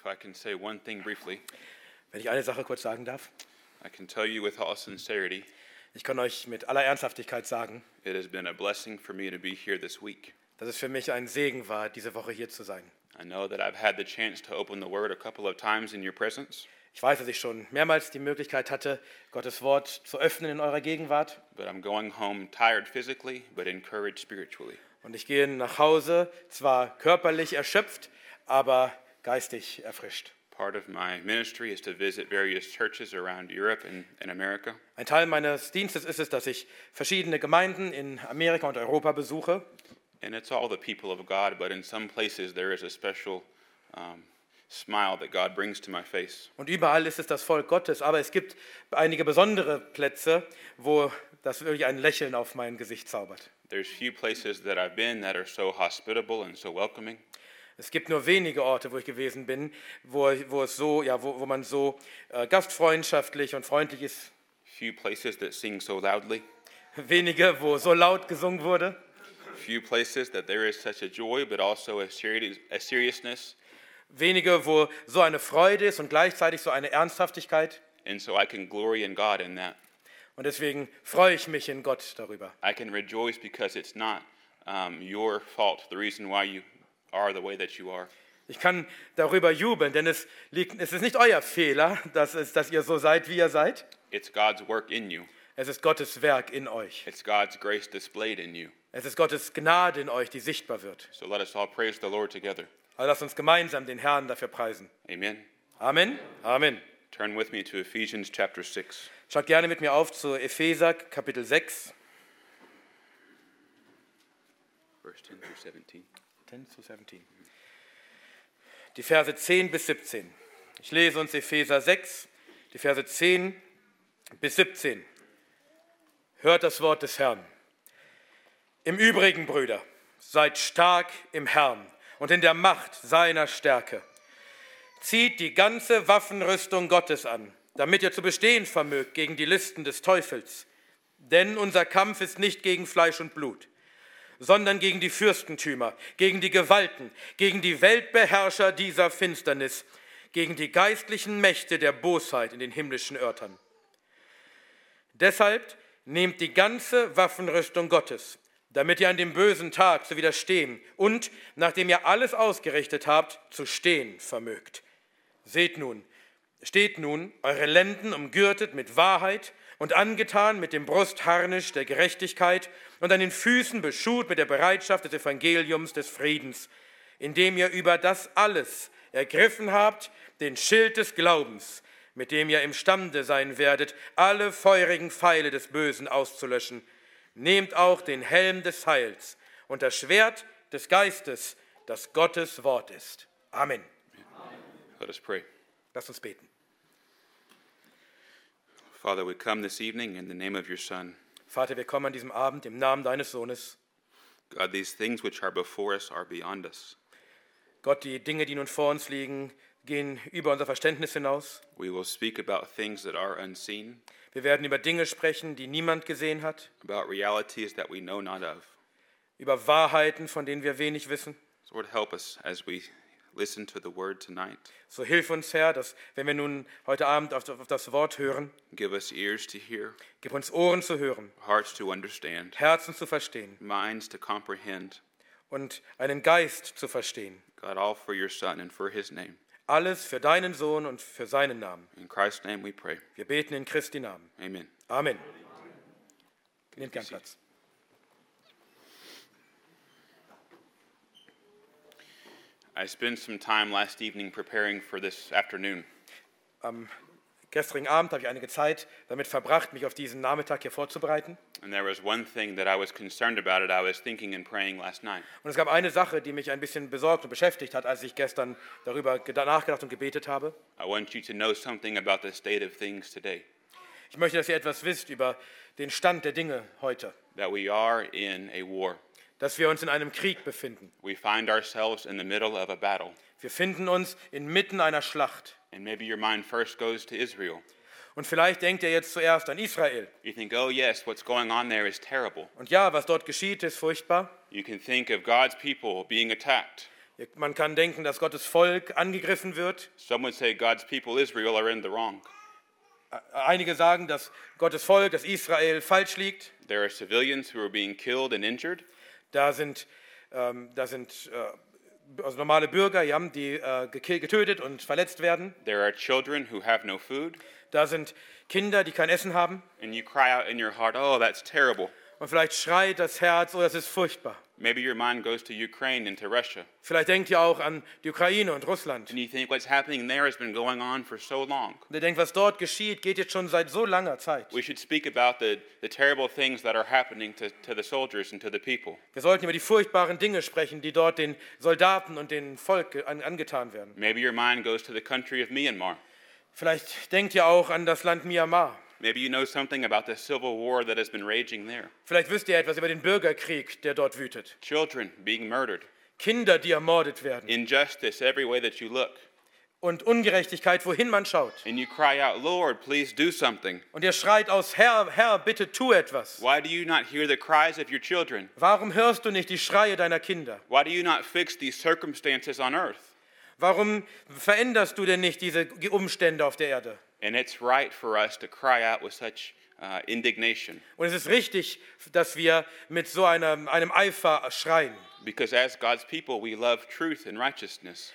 If I can say one thing briefly, Wenn ich eine Sache kurz sagen darf. I can tell you with all sincerity, Ich kann euch mit aller Ernsthaftigkeit sagen, it has been a blessing for me to be here this week. dass es für mich ein Segen war, diese Woche hier zu sein. I know that I've had the chance to open the Word a couple of times in your presence, Ich weiß, dass ich schon mehrmals die Möglichkeit hatte, Gottes Wort zu öffnen in eurer Gegenwart. but I'm going home tired physically, but encouraged spiritually. Und ich gehe nach Hause, zwar körperlich erschöpft, aber geistig erfrischt. Part of my ministry is to visit various churches around Europe and, and America. Ein Teil meines Dienstes ist es, dass ich verschiedene Gemeinden in Amerika und Europa besuche. And it's all the people of God, but in some places there is a special um, smile that God brings to my face. Und überall ist es das Volk Gottes. Aber es gibt einige besondere Plätze, wo das wirklich ein Lächeln auf mein Gesicht zaubert. There's few places that I've been that are so hospitable and so welcoming. Es gibt nur wenige Orte, wo ich gewesen bin, wo, wo, es so, ja, wo, wo man so äh, gastfreundschaftlich und freundlich ist. Few places that sing so loudly. Wenige, wo so laut gesungen wurde. Few places that there is such a joy, but also a, seri- a seriousness. Wenige, wo so eine Freude ist und gleichzeitig so eine Ernsthaftigkeit. And so I can glory in God in that. Und deswegen freue ich mich in Gott darüber. I can rejoice because it's not um, your fault, the reason why you are the way that you are. Ich kann darüber jubeln, denn es, liegt, es ist nicht euer Fehler, dass, es, dass ihr so seid, wie ihr seid. It's God's work in you, Es ist Gottes Werk in euch. it's God's grace displayed in you. Es ist Gottes Gnade in euch, die sichtbar wird. So let us all praise the Lord together. Also lasst uns gemeinsam den Herrn dafür preisen. Amen. Amen. Amen. Turn with me to Ephesians chapter 6. Schaut gerne mit mir auf zu Epheser Kapitel 6. Verse 10 through 17. 10 zu 17. Die Verse 10 bis 17. Ich lese uns Epheser 6, die Verse 10 bis 17. Hört das Wort des Herrn. Im Übrigen, Brüder, seid stark im Herrn und in der Macht seiner Stärke. Zieht die ganze Waffenrüstung Gottes an, damit ihr zu bestehen vermögt gegen die Listen des Teufels. Denn unser Kampf ist nicht gegen Fleisch und Blut, sondern gegen die Fürstentümer, gegen die Gewalten, gegen die Weltbeherrscher dieser Finsternis, gegen die geistlichen Mächte der Bosheit in den himmlischen Örtern. Deshalb nehmt die ganze Waffenrüstung Gottes, damit ihr an dem bösen Tag zu widerstehen und, nachdem ihr alles ausgerichtet habt, zu stehen vermögt. Seht nun, steht nun, eure Lenden umgürtet mit Wahrheit und angetan mit dem Brustharnisch der Gerechtigkeit und an den Füßen beschut mit der Bereitschaft des Evangeliums des Friedens, indem ihr über das alles ergriffen habt, den Schild des Glaubens, mit dem ihr imstande sein werdet, alle feurigen Pfeile des Bösen auszulöschen. Nehmt auch den Helm des Heils und das Schwert des Geistes, das Gottes Wort ist. Amen. Let us pray. Lass uns beten. Father, we come this evening in the name of your Son. Vater, wir kommen an diesem Abend im Namen deines Sohnes. God, these things which are before us are beyond us. Gott, die Dinge, die nun vor uns liegen, gehen über unser Verständnis hinaus. We will speak about things that are unseen, Wir werden über Dinge sprechen, die niemand gesehen hat, about realities that we know not of. über Wahrheiten, von denen wir wenig wissen. So, Lord, help us as we listen to the word tonight. So hilf uns, Herr, dass, wenn wir nun heute Abend auf auf das Wort hören, Give us ears to hear, gib uns Ohren zu hören, hearts to understand, Herzen zu verstehen minds to comprehend. und einen Geist zu verstehen. God, all for your Son and for his name. Alles für deinen Sohn und für seinen Namen. In Christ's name we pray. Wir beten in Christi Namen. Amen. Amen. Nehmt gern Platz. I spent some time last evening preparing for this afternoon. Am gestrigen Abend habe ich einige Zeit damit verbracht, mich auf diesen Nachmittag hier vorzubereiten. And there was one thing that I was concerned about it. I was thinking and praying last night. Und es gab eine Sache, die mich ein bisschen besorgt und beschäftigt hat, als ich gestern darüber geda- nachgedacht und gebetet habe. I want you to know something about the state of things today. Ich möchte, dass ihr etwas wisst über den Stand der Dinge heute, That we are in a war. Dass wir uns in einem Krieg befinden. We find ourselves in the middle of a battle. Wir finden uns inmitten einer Schlacht. And maybe your mind first goes to Israel. Und vielleicht denkt ihr jetzt zuerst an Israel. You think, oh, yes, what's going on there is terrible. Und ja, was dort geschieht, ist furchtbar. You can think of God's people being attacked. Man kann denken, dass Gottes Volk angegriffen wird. Some would say God's people, Israel, are in the wrong. Einige sagen, dass Gottes Volk, dass Israel falsch liegt. There are civilians who are being killed and injured. Da sind, ähm, da sind äh, also normale Bürger, ja, die äh, getötet und verletzt werden. There are children who have no food. Da sind Kinder, die kein Essen haben. And you cry out in your heart, oh, that's terrible. Und vielleicht schreit das Herz, oh, das ist furchtbar. Maybe your mind goes to Ukraine and to Russia. Vielleicht denkt ihr auch an die Ukraine und Russland. And you think what's happening there has been going on for so long. Und ihr denkt, was dort geschieht, geht jetzt schon seit so langer Zeit. We should speak about the, the terrible things that are happening to, to the soldiers and to the people. Wir sollten über die furchtbaren Dinge sprechen, die dort den Soldaten und dem Volk an, angetan werden. Maybe your mind goes to the country of Myanmar. Vielleicht denkt ihr auch an das Land Myanmar. Maybe you know something about the civil war that has been raging there. Vielleicht wisst ihr etwas über den Bürgerkrieg, der dort wütet. Children being murdered, Kinder, die ermordet werden. injustice every way that you look. Und Ungerechtigkeit, wohin man schaut. And you cry out, Lord, please do something. Und ihr schreit aus, Herr, Herr, bitte tu etwas. Why do you not hear the cries of your children? Warum hörst du nicht die Schreie deiner Kinder? Why do you not fix these circumstances on earth? Warum veränderst du denn nicht diese Umstände auf der Erde? And it's right for us to cry out with such uh, indignation. Und es ist richtig, dass wir mit so einem, einem Eifer schreien. Because as God's people, we love truth and righteousness.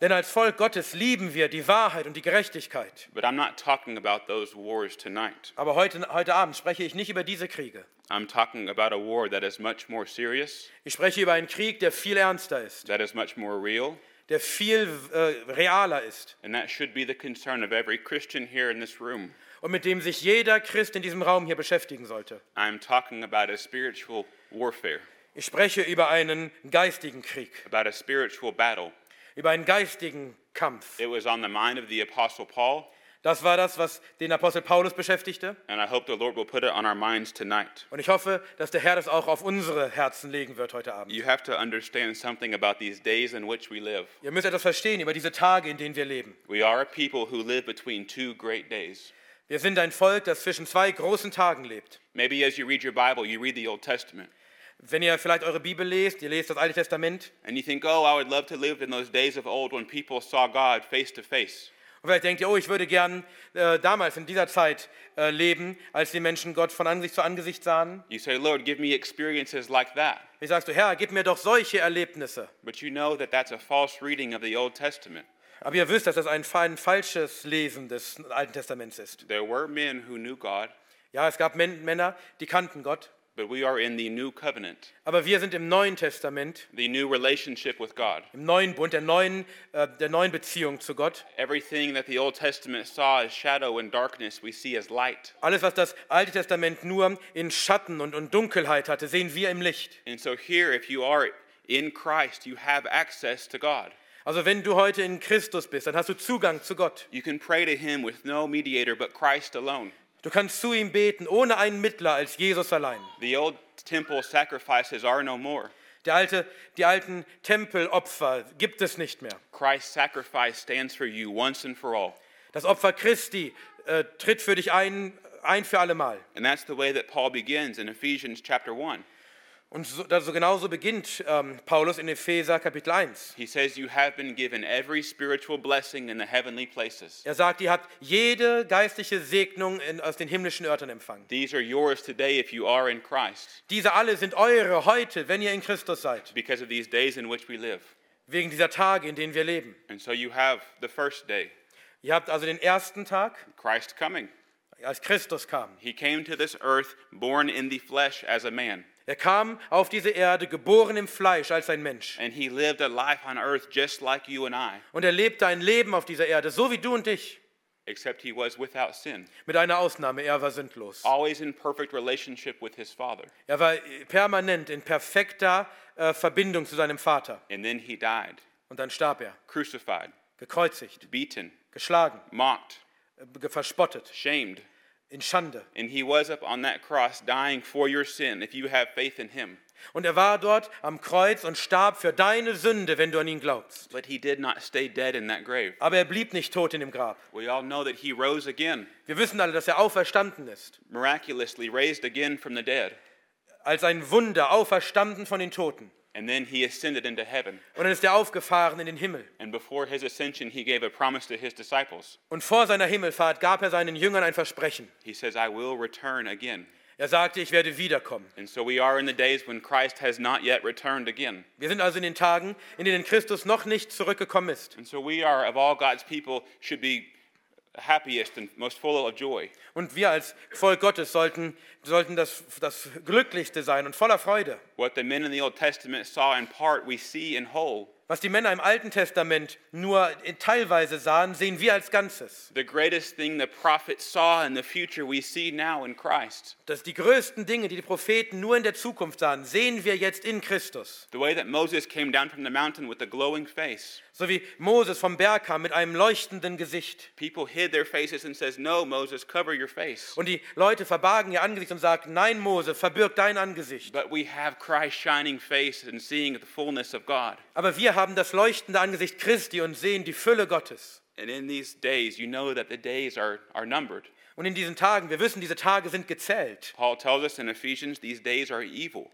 Denn als Volk Gottes lieben wir die Wahrheit und die Gerechtigkeit. But I'm not talking about those wars tonight. Aber heute, heute Abend spreche ich nicht über diese Kriege. I'm talking about a war that is much more serious, Ich spreche über einen Krieg, der viel ernster ist, that is much more real, der viel äh, realer ist and that should be the concern of every Christian here in this room. und mit dem sich jeder Christ in diesem Raum hier beschäftigen sollte. I'm talking about a spiritual warfare, Ich spreche über einen geistigen Krieg, about a spiritual battle. über einen geistigen Kampf. It was on the mind of the Apostle Paul, Das war das, was den Apostel Paulus beschäftigte. and I hope the Lord will put it on our minds tonight. Und ich hoffe, dass der Herr das auch auf unsere Herzen legen wird heute Abend. You have to understand something about these days in which we live. Ihr müsst etwas verstehen über diese Tage, in denen wir leben. We are a people who live between two great days. Wir sind ein Volk, das zwischen zwei großen Tagen lebt. Maybe as you read your Bible, you read the Old Testament, Wenn ihr vielleicht eure Bibel lest, ihr lest das Alte Testament, and you think, oh, I would love to live in those days of old when people saw God face to face. Vielleicht denkt ihr, oh, ich würde gern äh, damals in dieser Zeit äh, leben, als die Menschen Gott von Angesicht zu Angesicht sahen. You say, Lord, give me experiences like that. Wie sagst du, Herr, gib mir doch solche Erlebnisse. But you know that that's a false reading of the Old Testament. Aber ihr wisst, dass das ein, ein falsches Lesen des Alten Testaments ist. There were men who knew God, Ja, es gab Män Männer, die kannten Gott. But we are in the new covenant, Aber wir sind im Neuen Testament, the new relationship with God. im neuen Bund, der neuen, äh, der neuen Beziehung zu Gott. Everything that the Old Testament saw as shadow and darkness, we see as light. Alles, was das Alte Testament nur in Schatten und, und Dunkelheit hatte, sehen wir im Licht. And so here, if you are in Christ, you have access to God. Also wenn du heute in Christus bist, dann hast du Zugang zu Gott. You can pray to Him with no mediator but Christ alone. Du kannst zu ihm beten, ohne einen Mittler als Jesus allein. The old temple sacrifices are no more. Der alte, die alten Tempelopfer gibt es nicht mehr. Christ's sacrifice stands for you once and for all. Das Opfer Christi äh, tritt für dich ein, ein für allemal. And that's the way that Paul begins in Ephesians chapter 1. Und so, also genauso beginnt ähm, Paulus in Epheser Kapitel 1. He says, You have been given every spiritual blessing in the heavenly places. Er sagt, ihr habt jede geistliche Segnung in, aus den himmlischen Örtern empfangen. These are yours today if you are in Christ, Diese alle sind eure heute, wenn ihr in Christus seid, because of these days in which we live. wegen dieser Tage, in denen wir leben. And so you have the first day, Ihr habt also den ersten Tag, Christ coming. als Christus kam. He came to this earth born in the flesh as a man, Er kam auf diese Erde, geboren im Fleisch als ein Mensch. and he lived a life on earth just like you and I, Und er lebte ein Leben auf dieser Erde, so wie du und ich. except he was without sin, Mit einer Ausnahme, er war sündlos. always in perfect relationship with his Father. Er war permanent in perfekter äh, Verbindung zu seinem Vater. And then he died, Und dann starb er, crucified, gekreuzigt, beaten, geschlagen, mocked, äh, verspottet, shamed. In Schande. And he was up on that cross dying for your sin if you have faith in him. Und er war dort am Kreuz und starb für deine Sünde, wenn du an ihn glaubst. But he did not stay dead in that grave. Aber er blieb nicht tot in dem Grab. We all know that he rose again, Wir wissen alle, dass er auferstanden ist. miraculously raised again from the dead. Als ein Wunder auferstanden von den Toten. And then he ascended into heaven. Und dann ist er aufgefahren in den Himmel. And before his ascension, he gave a promise to his disciples. Und vor seiner Himmelfahrt gab er seinen Jüngern ein Versprechen. He says, I will return again. Er sagte, ich werde wiederkommen. And so we are in the days when Christ has not yet returned again. Wir sind also in den Tagen, in denen Christus noch nicht zurückgekommen ist. And so we are, of all God's people, should be happiest and most full of joy. Und wir als Volk Gottes sollten, sollten das, das Glücklichste sein und voller Freude. What the men in the Old Testament saw in part, we see in whole. Was die Männer im Alten Testament nur teilweise sahen, sehen wir als Ganzes. The greatest thing the prophets saw in the future, we see now in Christ. Dass die größten Dinge, die die Propheten nur in der Zukunft sahen, sehen wir jetzt in Christus. The way that Moses came down from the mountain with a glowing face. So wie Moses vom Berg kam mit einem leuchtenden Gesicht. People hid their faces and says, "No, Moses, cover your face." Und die Leute verbargen ihr Angesicht und sagten, nein Mose, verbirg dein Angesicht. But we have Christ's shining face and seeing the fullness of God. Aber wir haben das leuchtende Angesicht Christi und sehen die Fülle Gottes. And in these days, you know that the days are, are numbered. Und in diesen Tagen, wir wissen, diese Tage sind gezählt. Paul tells us in Ephesians, these days are evil.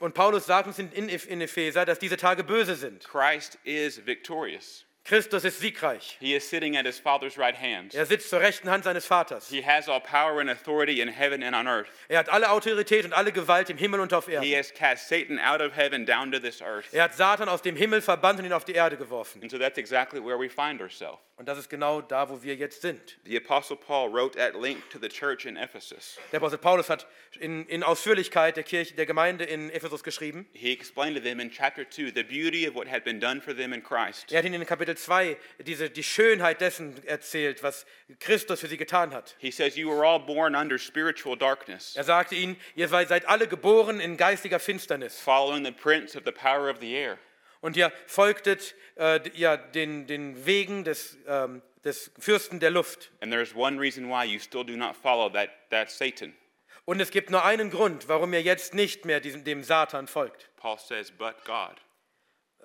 Und Paulus sagt uns in, Epheser, dass diese Tage böse sind. Christ is victorious. Christus ist siegreich. He is sitting at his Father's right hand. Er sitzt zur rechten Hand seines Vaters. He has all power and authority in heaven and on earth. Er hat alle Autorität und alle Gewalt im Himmel und auf He Erden. has cast Satan out of heaven down to this earth. Er hat Satan aus dem Himmel verbannt und ihn auf die Erde geworfen. And so that's exactly where we find ourselves. Und das ist genau da, wo wir jetzt sind. The Apostle Paul wrote at length to the church in Ephesus. Der Apostel Paulus hat in, in Ausführlichkeit der Kirche, der Gemeinde in Ephesus geschrieben. He explained to them in chapter 2 the beauty of what had been done for them in Christ. Er hat ihnen in Kapitel 2 diese, die Schönheit dessen erzählt, was Christus für sie getan hat. He says, You were all born under spiritual darkness, Er sagte ihnen, ihr seid seid alle geboren in geistiger Finsternis following the prince of the power of the air. und ihr folgtet äh, ja, den, den Wegen des, ähm, des Fürsten der Luft. And there's one reason why you still do not follow that, that Satan. Und es gibt nur einen Grund, warum ihr jetzt nicht mehr diesem, dem Satan folgt. Paul says, But God.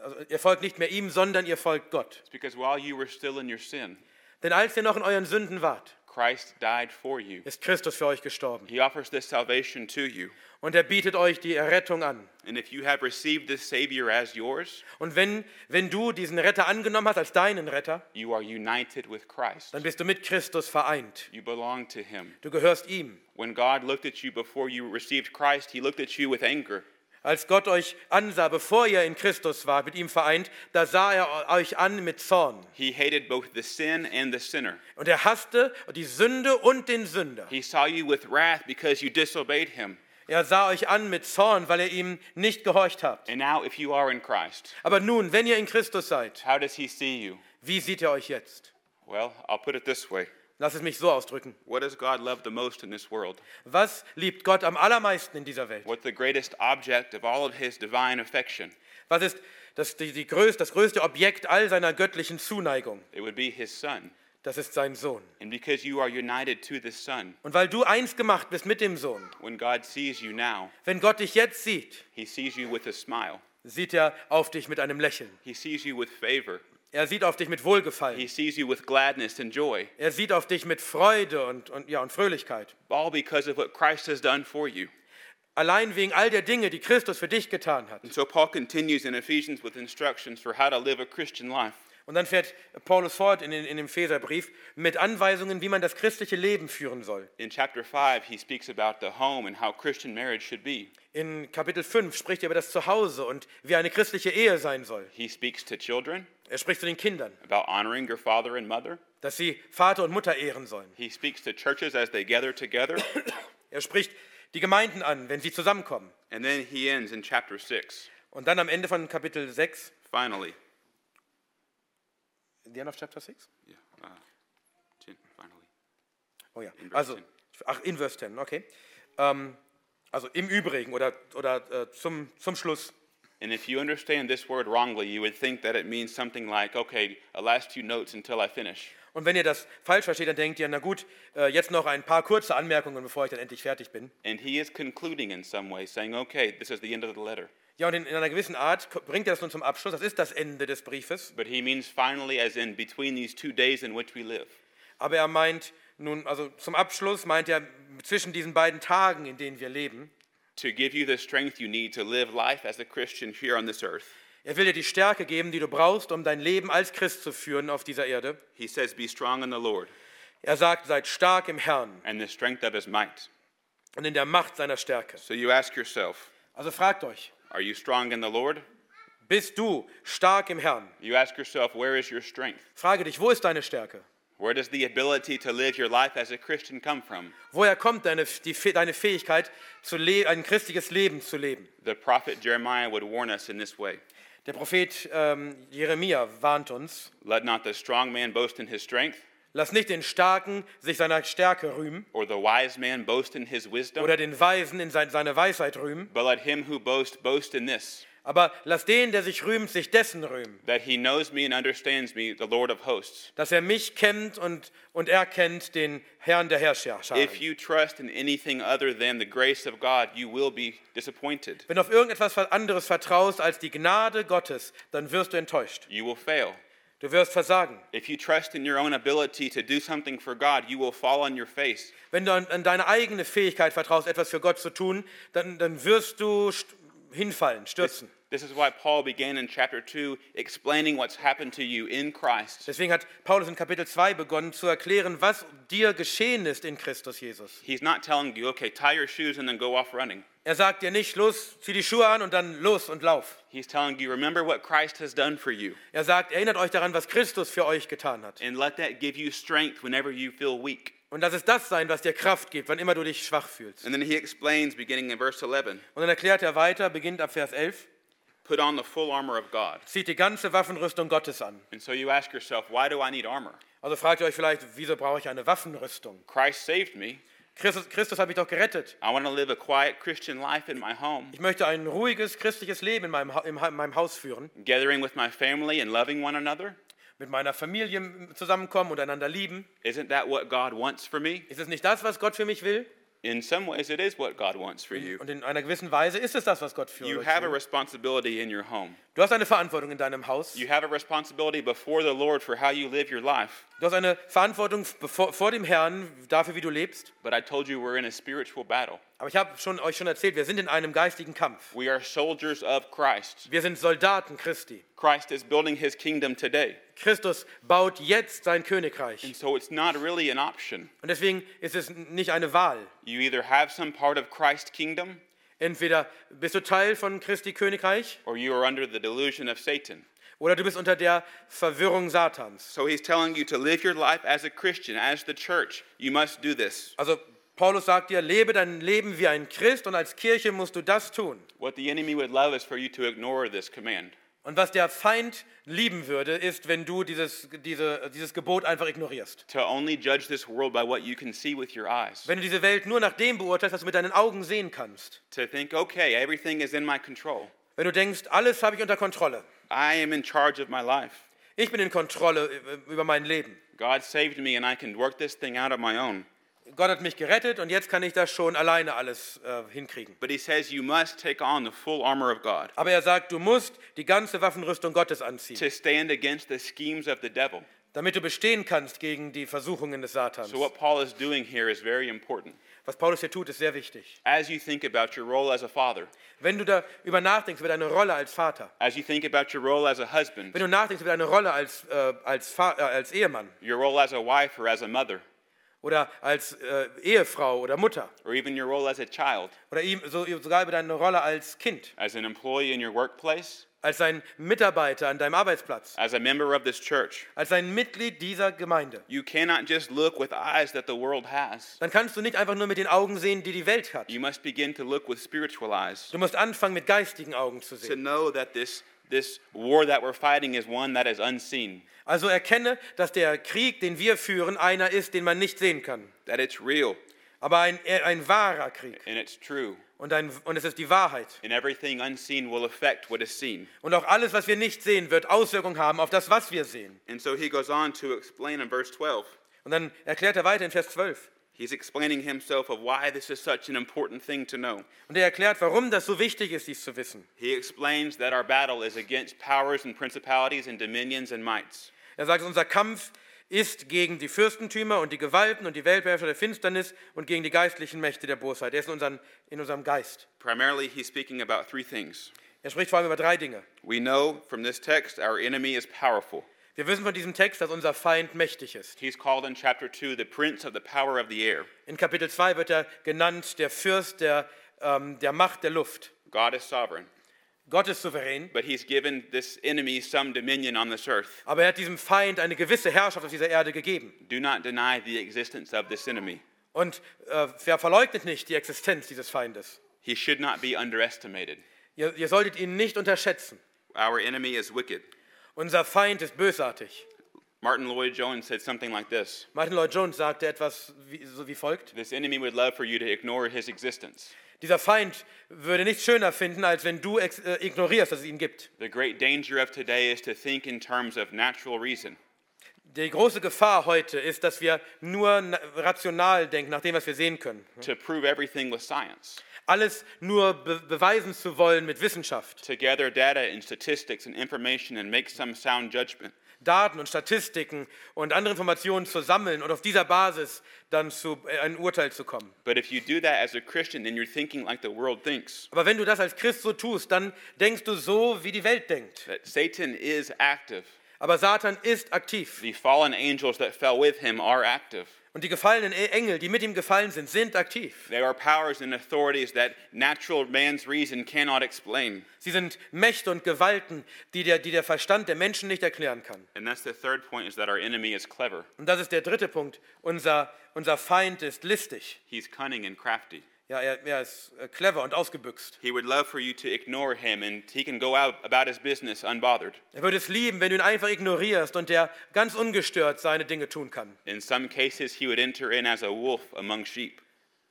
Also ihr folgt nicht mehr ihm, sondern ihr folgt Gott. It's because while you were still in your sin, Denn als ihr noch in euren Sünden wart, Christ died for you. ist Christus für euch gestorben. He offers this salvation to you. Und er bietet euch die Errettung an. And if you have received this Savior as yours, Und wenn, wenn du diesen Retter angenommen hast als deinen Retter, you are united with Christ. dann bist du mit Christus vereint. You belong to Him. Du gehörst ihm. When God looked at you before you received Christ, He looked at you with anger. Als Gott euch ansah, bevor ihr in Christus wart, mit ihm vereint, da sah er euch an mit Zorn. He hated both the sin and the sinner. Und er hasste die Sünde und den Sünder. He saw you with wrath because you disobeyed Him. Er sah euch an mit Zorn, weil ihr ihm nicht gehorcht habt. And now, if you are in Christ, Aber nun, wenn ihr in Christus seid, how does He see you? wie sieht er euch jetzt? Well, I'll put it this way Lass es mich so ausdrücken. What does God love the most in this world? Was liebt Gott am allermeisten in dieser Welt? What's the greatest object of all of His divine affection? Was ist das, die, die größ, das größte Objekt all seiner göttlichen Zuneigung? It would be His Son. Das ist sein Sohn. And because you are united to this Son, Und weil du eins gemacht bist mit dem Sohn, when God sees you now, wenn Gott dich jetzt sieht, He sees you with a smile. sieht er auf dich mit einem Lächeln. He sees you with favor. Er sieht auf dich mit Wohlgefallen. He sees you with gladness and joy, Er sieht auf dich mit Freude und, und, ja, und Fröhlichkeit. all because of what Christ has done for you. Allein wegen all der Dinge, die Christus für dich getan hat. And so Paul continues in Ephesians with instructions for how to live a Christian life. Und dann fährt Paulus fort in, in dem Epheserbrief mit Anweisungen, wie man das christliche Leben führen soll. In chapter 5, he speaks about the home and how Christian marriage should be. In Kapitel 5 spricht er über das Zuhause und wie eine christliche Ehe sein soll. He speaks to children Er spricht zu den Kindern, about honoring your father and mother. dass sie Vater und Mutter ehren sollen. He speaks to churches as they gather together. Er spricht die Gemeinden an, wenn sie zusammenkommen. And then he ends in chapter 6. Und dann am Ende von Kapitel 6, Finally, the end of chapter 6? yeah, uh, 10, finally. Oh ja, In also, 10. ach, in Vers 10, okay. Ähm, also im Übrigen oder, oder äh, zum, zum Schluss. And if you understand this word wrongly, you would think that it means something like, okay, a last few notes until I finish. Und wenn ihr das falsch versteht, dann denkt ihr, na gut, äh, jetzt noch ein paar kurze Anmerkungen, bevor ich dann endlich fertig bin. And he is concluding in some way, saying, okay, this is the end of the letter. Ja, und in, in einer gewissen Art bringt er das nun zum Abschluss. Das ist das Ende des Briefes. But he means finally, as in between these two days in which we live. Aber er meint nun, also zum Abschluss meint er zwischen diesen beiden Tagen, in denen wir leben. to give you the strength you need to live life as a Christian here on this earth. Er will dir die Stärke geben, die du brauchst, um dein Leben als Christ zu führen auf dieser Erde. He says, Be strong in the Lord Er sagt, seid stark im Herrn and the strength of his might. und in der Macht seiner Stärke. So you ask yourself, Also fragt euch, Are you strong in the Lord? bist du stark im Herrn? You ask yourself, Where is your strength? Frage dich, wo ist deine Stärke? Where does the ability to live your life as a Christian come from? Woher kommt deine, die, deine Fähigkeit, zu ein christliches Leben zu leben? The prophet Jeremiah would warn us in this way Der Prophet ähm, Jeremia warnt uns, Let not the strong man boast in his strength, lass nicht den Starken sich seiner Stärke rühmen or the wise man boast in his wisdom, oder den Weisen in sein, seine Weisheit rühmen, but let him who boasts boast in this, aber lass den, der sich rühmt, sich dessen rühmen, that he knows me and understands me, the Lord of hosts. dass er mich kennt und, und er kennt den Herrn der Herrscher. If you trust in anything other than the grace of God, you will be disappointed. Wenn du auf irgendetwas anderes vertraust als die Gnade Gottes, dann wirst du enttäuscht. You will fail. Du wirst versagen. If you trust in your own ability to do something for God, you will fall on your face. Wenn du an, an deine eigene Fähigkeit vertraust, etwas für Gott zu tun, dann, dann wirst du hinfallen, stürzen. This is why Paul began in chapter 2 explaining what's happened to you in Christ. Deswegen hat Paulus in Kapitel 2 begonnen zu erklären, was dir geschehen ist in Christus Jesus. He's not telling you, okay, tie your shoes and then go off running. Er sagt dir nicht, los, zieh die Schuhe an und dann los und lauf. He's telling you, remember what Christ has done for you, Er sagt, erinnert euch daran, was Christus für euch getan hat. and let that give you strength whenever you feel weak. Und lass es das sein, was dir Kraft gibt, wann immer du dich schwach fühlst. And then he explains, beginning in verse 11, Und dann erklärt er weiter, beginnt ab Vers 11, put on the full armor of God. zieht die ganze Waffenrüstung Gottes an. And so you ask yourself, why do I need armor? Also fragt ihr euch vielleicht, wieso brauche ich eine Waffenrüstung? Christ saved me. Christus, Christus hat mich doch gerettet. I want to live a quiet Christian life in my home, Ich möchte ein ruhiges christliches Leben in meinem, in meinem Haus führen, gathering with my family and loving one another. mit meiner Familie zusammenkommen und einander lieben. Isn't that what God wants for me? Ist es nicht das, was Gott für mich will? In some ways, it is what God wants for you. Und in einer gewissen Weise ist es das, was Gott für You euch have a will. responsibility in your home. Du hast eine Verantwortung in deinem Haus. You have a responsibility before the Lord for how you live your life. Du hast eine Verantwortung bevor, vor dem Herrn dafür, wie du lebst. But I told you we're in a spiritual battle. Aber ich habe schon, euch schon erzählt, wir sind in einem geistigen Kampf. We are soldiers of Christ. Wir sind Soldaten Christi. Christ is building his kingdom today. Christus baut jetzt sein Königreich. And so it's not really an option. Und deswegen ist es nicht eine Wahl. You either have some part of Christ's kingdom Entweder bist du Teil von Christi Königreich or you are under the delusion of Satan. oder du bist unter der Verwirrung Satans. So he's telling you to live your life as a Christian, as the church. You must do this. Also Paulus sagt dir, lebe dein Leben wie ein Christ und als Kirche musst du das tun. What the enemy would love is for you to ignore this command. Und was der Feind lieben würde, ist, wenn du dieses, diese, dieses Gebot einfach ignorierst. Wenn du diese Welt nur nach dem beurteilst, was du mit deinen Augen sehen kannst. Think, okay. Wenn du denkst, alles habe ich unter Kontrolle. Ich bin in Kontrolle über mein Leben. God saved me and I can work this thing out on my own. Gott hat mich gerettet und jetzt kann ich das schon alleine alles äh, hinkriegen. But he says you must take on the full armor of God Aber er sagt, du musst die ganze Waffenrüstung Gottes anziehen, to stand against the schemes of the devil. damit du bestehen kannst gegen die Versuchungen des Satans. So, what Paul is doing here is very important. Was Paulus hier tut, ist sehr wichtig. As you think about your role as a father, Wenn du darüber nachdenkst, über deine Rolle als Vater, as you think about your role as a husband, wenn du nachdenkst über deine Rolle als, äh, als, Fa äh, als Ehemann your role as a wife or as a mother, oder als äh, Ehefrau oder Mutter. Or even your role as a child, oder so, sogar über deine Rolle als Kind, as an employee in your workplace, als ein Mitarbeiter an deinem Arbeitsplatz, as a member of this church, als ein Mitglied dieser Gemeinde, you cannot just look with eyes that the world has. dann kannst du nicht einfach nur mit den Augen sehen, die die Welt hat. You must begin to look with spiritual eyes. Du musst anfangen, mit geistigen Augen zu to sehen. know that this, this war that we're fighting is one that is unseen, Also erkenne, dass der Krieg, den wir führen, einer ist, den man nicht sehen kann. that it's real Aber ein, ein wahrer Krieg. and it's true, Und, ein, und es ist die Wahrheit. and everything unseen will affect what is seen. Und auch alles, was wir nicht sehen, wird Auswirkungen haben auf das, was wir sehen. And so he goes on to explain in verse 12. Und dann erklärt er weiter in Vers 12. He's explaining himself of why this is such an important thing to know. Und er erklärt, warum das so wichtig ist, dies zu wissen. He explains that our battle is against powers and principalities and dominions and mights. Er sagt, unser Kampf ist gegen die Fürstentümer und die Gewalten und die Weltbeherrscher der Finsternis und gegen die geistlichen Mächte der Bosheit. Er ist in, unseren, in unserem Geist. Primarily, he's speaking about three things. Er spricht vor allem über drei Dinge. We know from this text our enemy is powerful. Wir wissen von diesem Text, dass unser Feind mächtig ist. He's called in chapter 2 the prince of the power of the air. In Kapitel 2 wird er genannt der Fürst der, ähm, der Macht der Luft. God is sovereign, Gott ist souverän, but he's given this enemy some dominion on this earth. aber er hat diesem Feind eine gewisse Herrschaft auf dieser Erde gegeben. Do not deny the existence of this enemy. Und äh, wer verleugnet nicht die Existenz dieses Feindes? He should not be underestimated. Ihr, ihr solltet ihn nicht unterschätzen. Our enemy is wicked. Unser Feind ist bösartig. Martin Lloyd Jones said something like this Martin Lloyd Jones sagte etwas wie, so wie folgt. This enemy would love for you to ignore his existence. Dieser Feind würde nichts schöner finden, als wenn du äh, ignorierst, dass es ihn gibt. The great danger of today is to think in terms of natural reason. Die große Gefahr heute ist, dass wir nur na- rational denken, nach dem, was wir sehen können. to prove everything with science, Alles nur be beweisen zu wollen mit Wissenschaft. to gather data and statistics and information and make some sound judgment. Daten und Statistiken und andere Informationen zu sammeln und auf dieser Basis dann zu äh, ein Urteil zu kommen. But if you do that as a Christian, then you're thinking like the world thinks. Aber wenn du das als Christ so tust, dann denkst du so, wie die Welt denkt. That Satan is active. Aber Satan ist aktiv. The fallen angels that fell with him are active. Und die gefallenen E- Engel, die mit ihm gefallen sind, sind aktiv. They are powers and authorities that natural man's reason cannot explain. Sie sind Mächte und Gewalten, die der, die der Verstand der Menschen nicht erklären kann. And that's the third point is that our enemy is clever. Und das ist der dritte Punkt. Unser, unser Feind ist listig. He's cunning and crafty. Ja, er, er ist äh, clever und ausgebüxt. He would love for you to ignore him and he can go out about his business unbothered. Er würde es lieben, wenn du ihn einfach ignorierst und der ganz ungestört seine Dinge tun kann. In some cases, he would enter in as a wolf among sheep.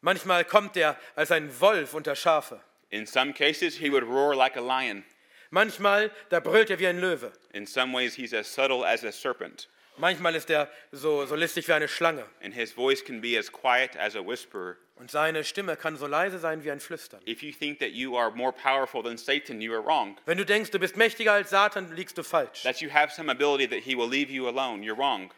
Manchmal kommt er als ein Wolf unter Schafe. In some cases, he would roar like a lion. Manchmal, da brüllt er wie ein Löwe. In some ways, he's as subtle as a serpent, Manchmal ist er so, so listig wie eine Schlange. and his voice can be as quiet as a whisperer. Und seine Stimme kann so leise sein wie ein Flüstern. If you think that you are more powerful than Satan, you are wrong. Wenn du denkst, du bist mächtiger als Satan, liegst du falsch. That you have some ability that he will leave you alone, you're wrong.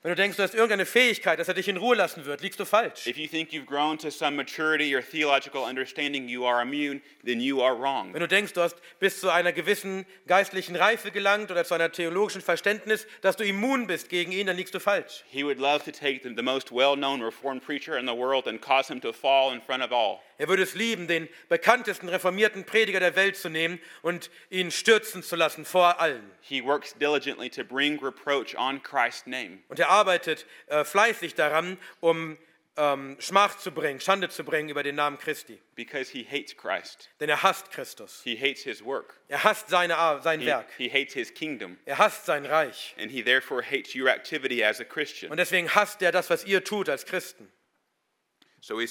Wenn du denkst, du hast irgendeine Fähigkeit, dass er dich in Ruhe lassen wird, liegst du falsch. If you think you've grown to some maturity or theological understanding, you are immune, then you are wrong. Wenn du denkst, du hast bis zu einer gewissen geistlichen Reife gelangt oder zu einer theologischen Verständnis, dass du immun bist gegen ihn, dann liegst du falsch. He would love to take the, the most well known Reformed preacher in the world and cause him to fall in front of all. Er würde es lieben, den bekanntesten reformierten Prediger der Welt zu nehmen und ihn stürzen zu lassen vor allen. He works diligently to bring reproach on Christ's name. Und er arbeitet äh, fleißig daran, um ähm, Schmach zu bringen, Schande zu bringen über den Namen Christi. because he hates Christ. Denn er hasst Christus. He hates his work. Er hasst seine, sein He, Werk. he hates his kingdom. Er hasst sein Reich. And he therefore hates your activity as a Christian. Und deswegen hasst er das, was ihr tut als Christen. Wir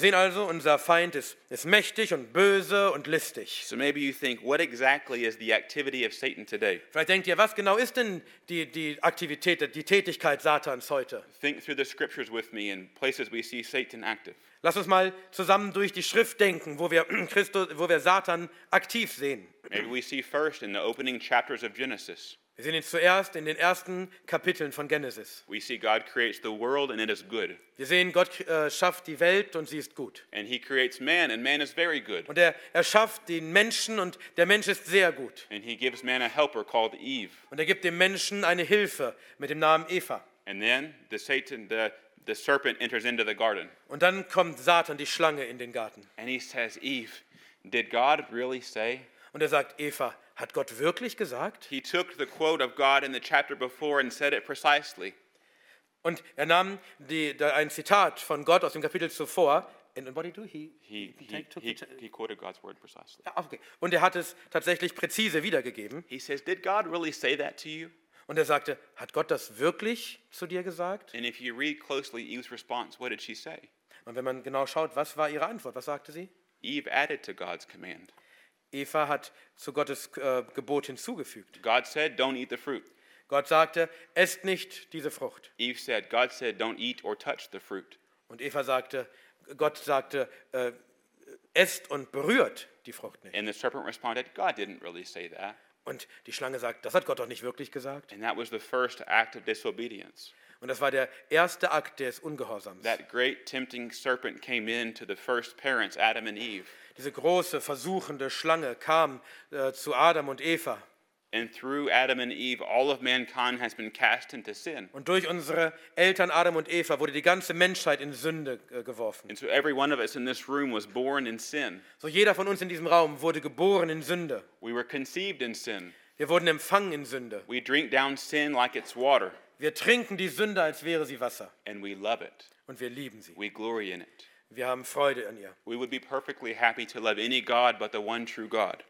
sehen also, unser Feind ist, ist mächtig und böse und listig. So maybe you think, what exactly is the activity of Satan today? Vielleicht denkt ihr, was genau ist denn die, die Aktivität, die Tätigkeit Satans heute? Think through the scriptures with me in places we see Satan active. Lass uns mal zusammen durch die Schrift denken, wo wir, Christus, wo wir Satan aktiv sehen. Maybe we see first in the opening chapters of Genesis. Wir sehen ihn zuerst in den ersten Kapiteln von Genesis. We see God creates the world and it is good. Wir sehen, Gott äh, schafft die Welt und sie ist gut. And he creates man and man is very good. Und er, er schafft den Menschen und der Mensch ist sehr gut. And he gives man a helper called Eve. Und er gibt dem Menschen eine Hilfe mit dem Namen Eva. And then the Satan, the, the serpent enters into the garden. Und dann kommt Satan, die Schlange, in den Garten. And he says, Eve, did God really say? Und er sagt, Eva, hat Gott wirklich gesagt? He took the quote of God in the chapter before and said it precisely. Und er nahm die, da ein Zitat von Gott aus dem Kapitel zuvor. And what did he do? He, He, he, take- took he, the- he quoted God's word precisely. Ja, okay. Und er hat es tatsächlich präzise wiedergegeben. He says, Did God really say that to you? Und er sagte, hat Gott das wirklich zu dir gesagt? And if you read closely Eve's response, what did she say? Und wenn man genau schaut, was war ihre Antwort? Was sagte sie? Eve added to God's command. Eva hat zu Gottes äh, Gebot hinzugefügt. God said, Don't eat the fruit. Gott sagte, esst nicht diese Frucht. Eve said, God said, Don't eat or touch the fruit. Und Eva sagte, Gott sagte, äh, esst und berührt die Frucht nicht. And the serpent responded, God didn't really say that. Und die Schlange sagt, das hat Gott doch nicht wirklich gesagt. And that was the first act of disobedience. Und das war der erste Akt des Ungehorsams. That great tempting serpent came in to the first parents, Adam and Eve. Diese große, versuchende Schlange kam äh, zu Adam und Eva. And through Adam and Eve, all of mankind has been cast into sin. Und durch unsere Eltern Adam und Eva wurde die ganze Menschheit in Sünde äh, geworfen. And so every one of us in this room was born in sin. So jeder von uns in diesem Raum wurde geboren in Sünde. We were conceived in sin. Wir wurden empfangen in Sünde. We drink down sin like it's water, Wir trinken die Sünde, als wäre sie Wasser. and we love it. Und wir lieben sie. We glory in it. Wir haben Freude an ihr. We would be perfectly happy to love any God but the one true God.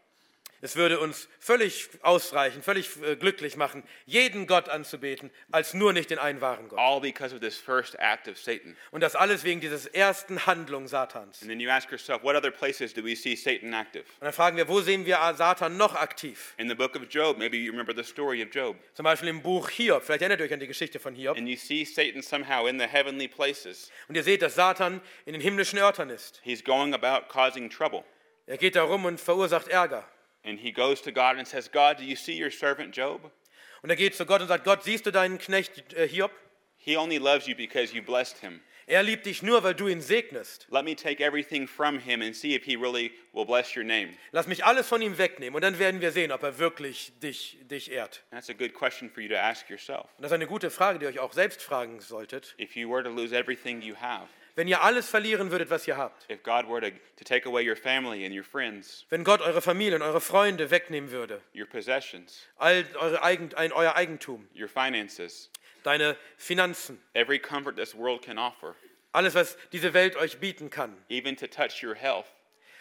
Es würde uns völlig ausreichen, völlig äh, glücklich machen, jeden Gott anzubeten, als nur nicht den einen wahren Gott. All because of this first act of Satan. Und das alles wegen dieses ersten Handlung Satans. And then you ask yourself, what other places do we see Satan active? Und dann fragen wir, wo sehen wir Satan noch aktiv? In the book of Job, maybe you remember the story of Job. Zum Beispiel im Buch Hiob. Vielleicht erinnert ihr euch an die Geschichte von Hiob. And you see Satan somehow in the heavenly places. Und ihr seht, dass Satan in den himmlischen Örtern ist. He's going about causing trouble. Er geht da rum und verursacht Ärger. And he goes to God and says, God, do you see your servant Job? Und er geht zu Gott und sagt, Gott, siehst du deinen Knecht äh, Hiob? He only loves you because you blessed him. Er liebt dich nur, weil du ihn segnest. Let me take everything from him and see if he really will bless your name. Lass mich alles von ihm wegnehmen und dann werden wir sehen, ob er wirklich dich, dich ehrt. That's a good question for you to ask yourself. Und das ist eine gute Frage, die ihr euch auch selbst fragen solltet. If you were to lose everything you have, Wenn ihr alles verlieren würdet, was ihr habt, if God were to, to take away your family and your friends, wenn Gott eure Familie und eure Freunde wegnehmen würde, your possessions, all eure Eigen, ein, euer Eigentum, your finances, deine Finanzen, every comfort this world can offer, alles, was diese Welt euch bieten kann, even to touch your health,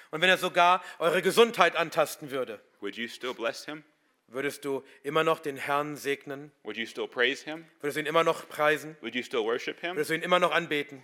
und wenn er sogar eure Gesundheit antasten würde, would you still bless him? würdest du immer noch den Herrn segnen? Would you still praise him? Würdest du ihn immer noch preisen? Would you still worship him? Würdest du ihn immer noch anbeten?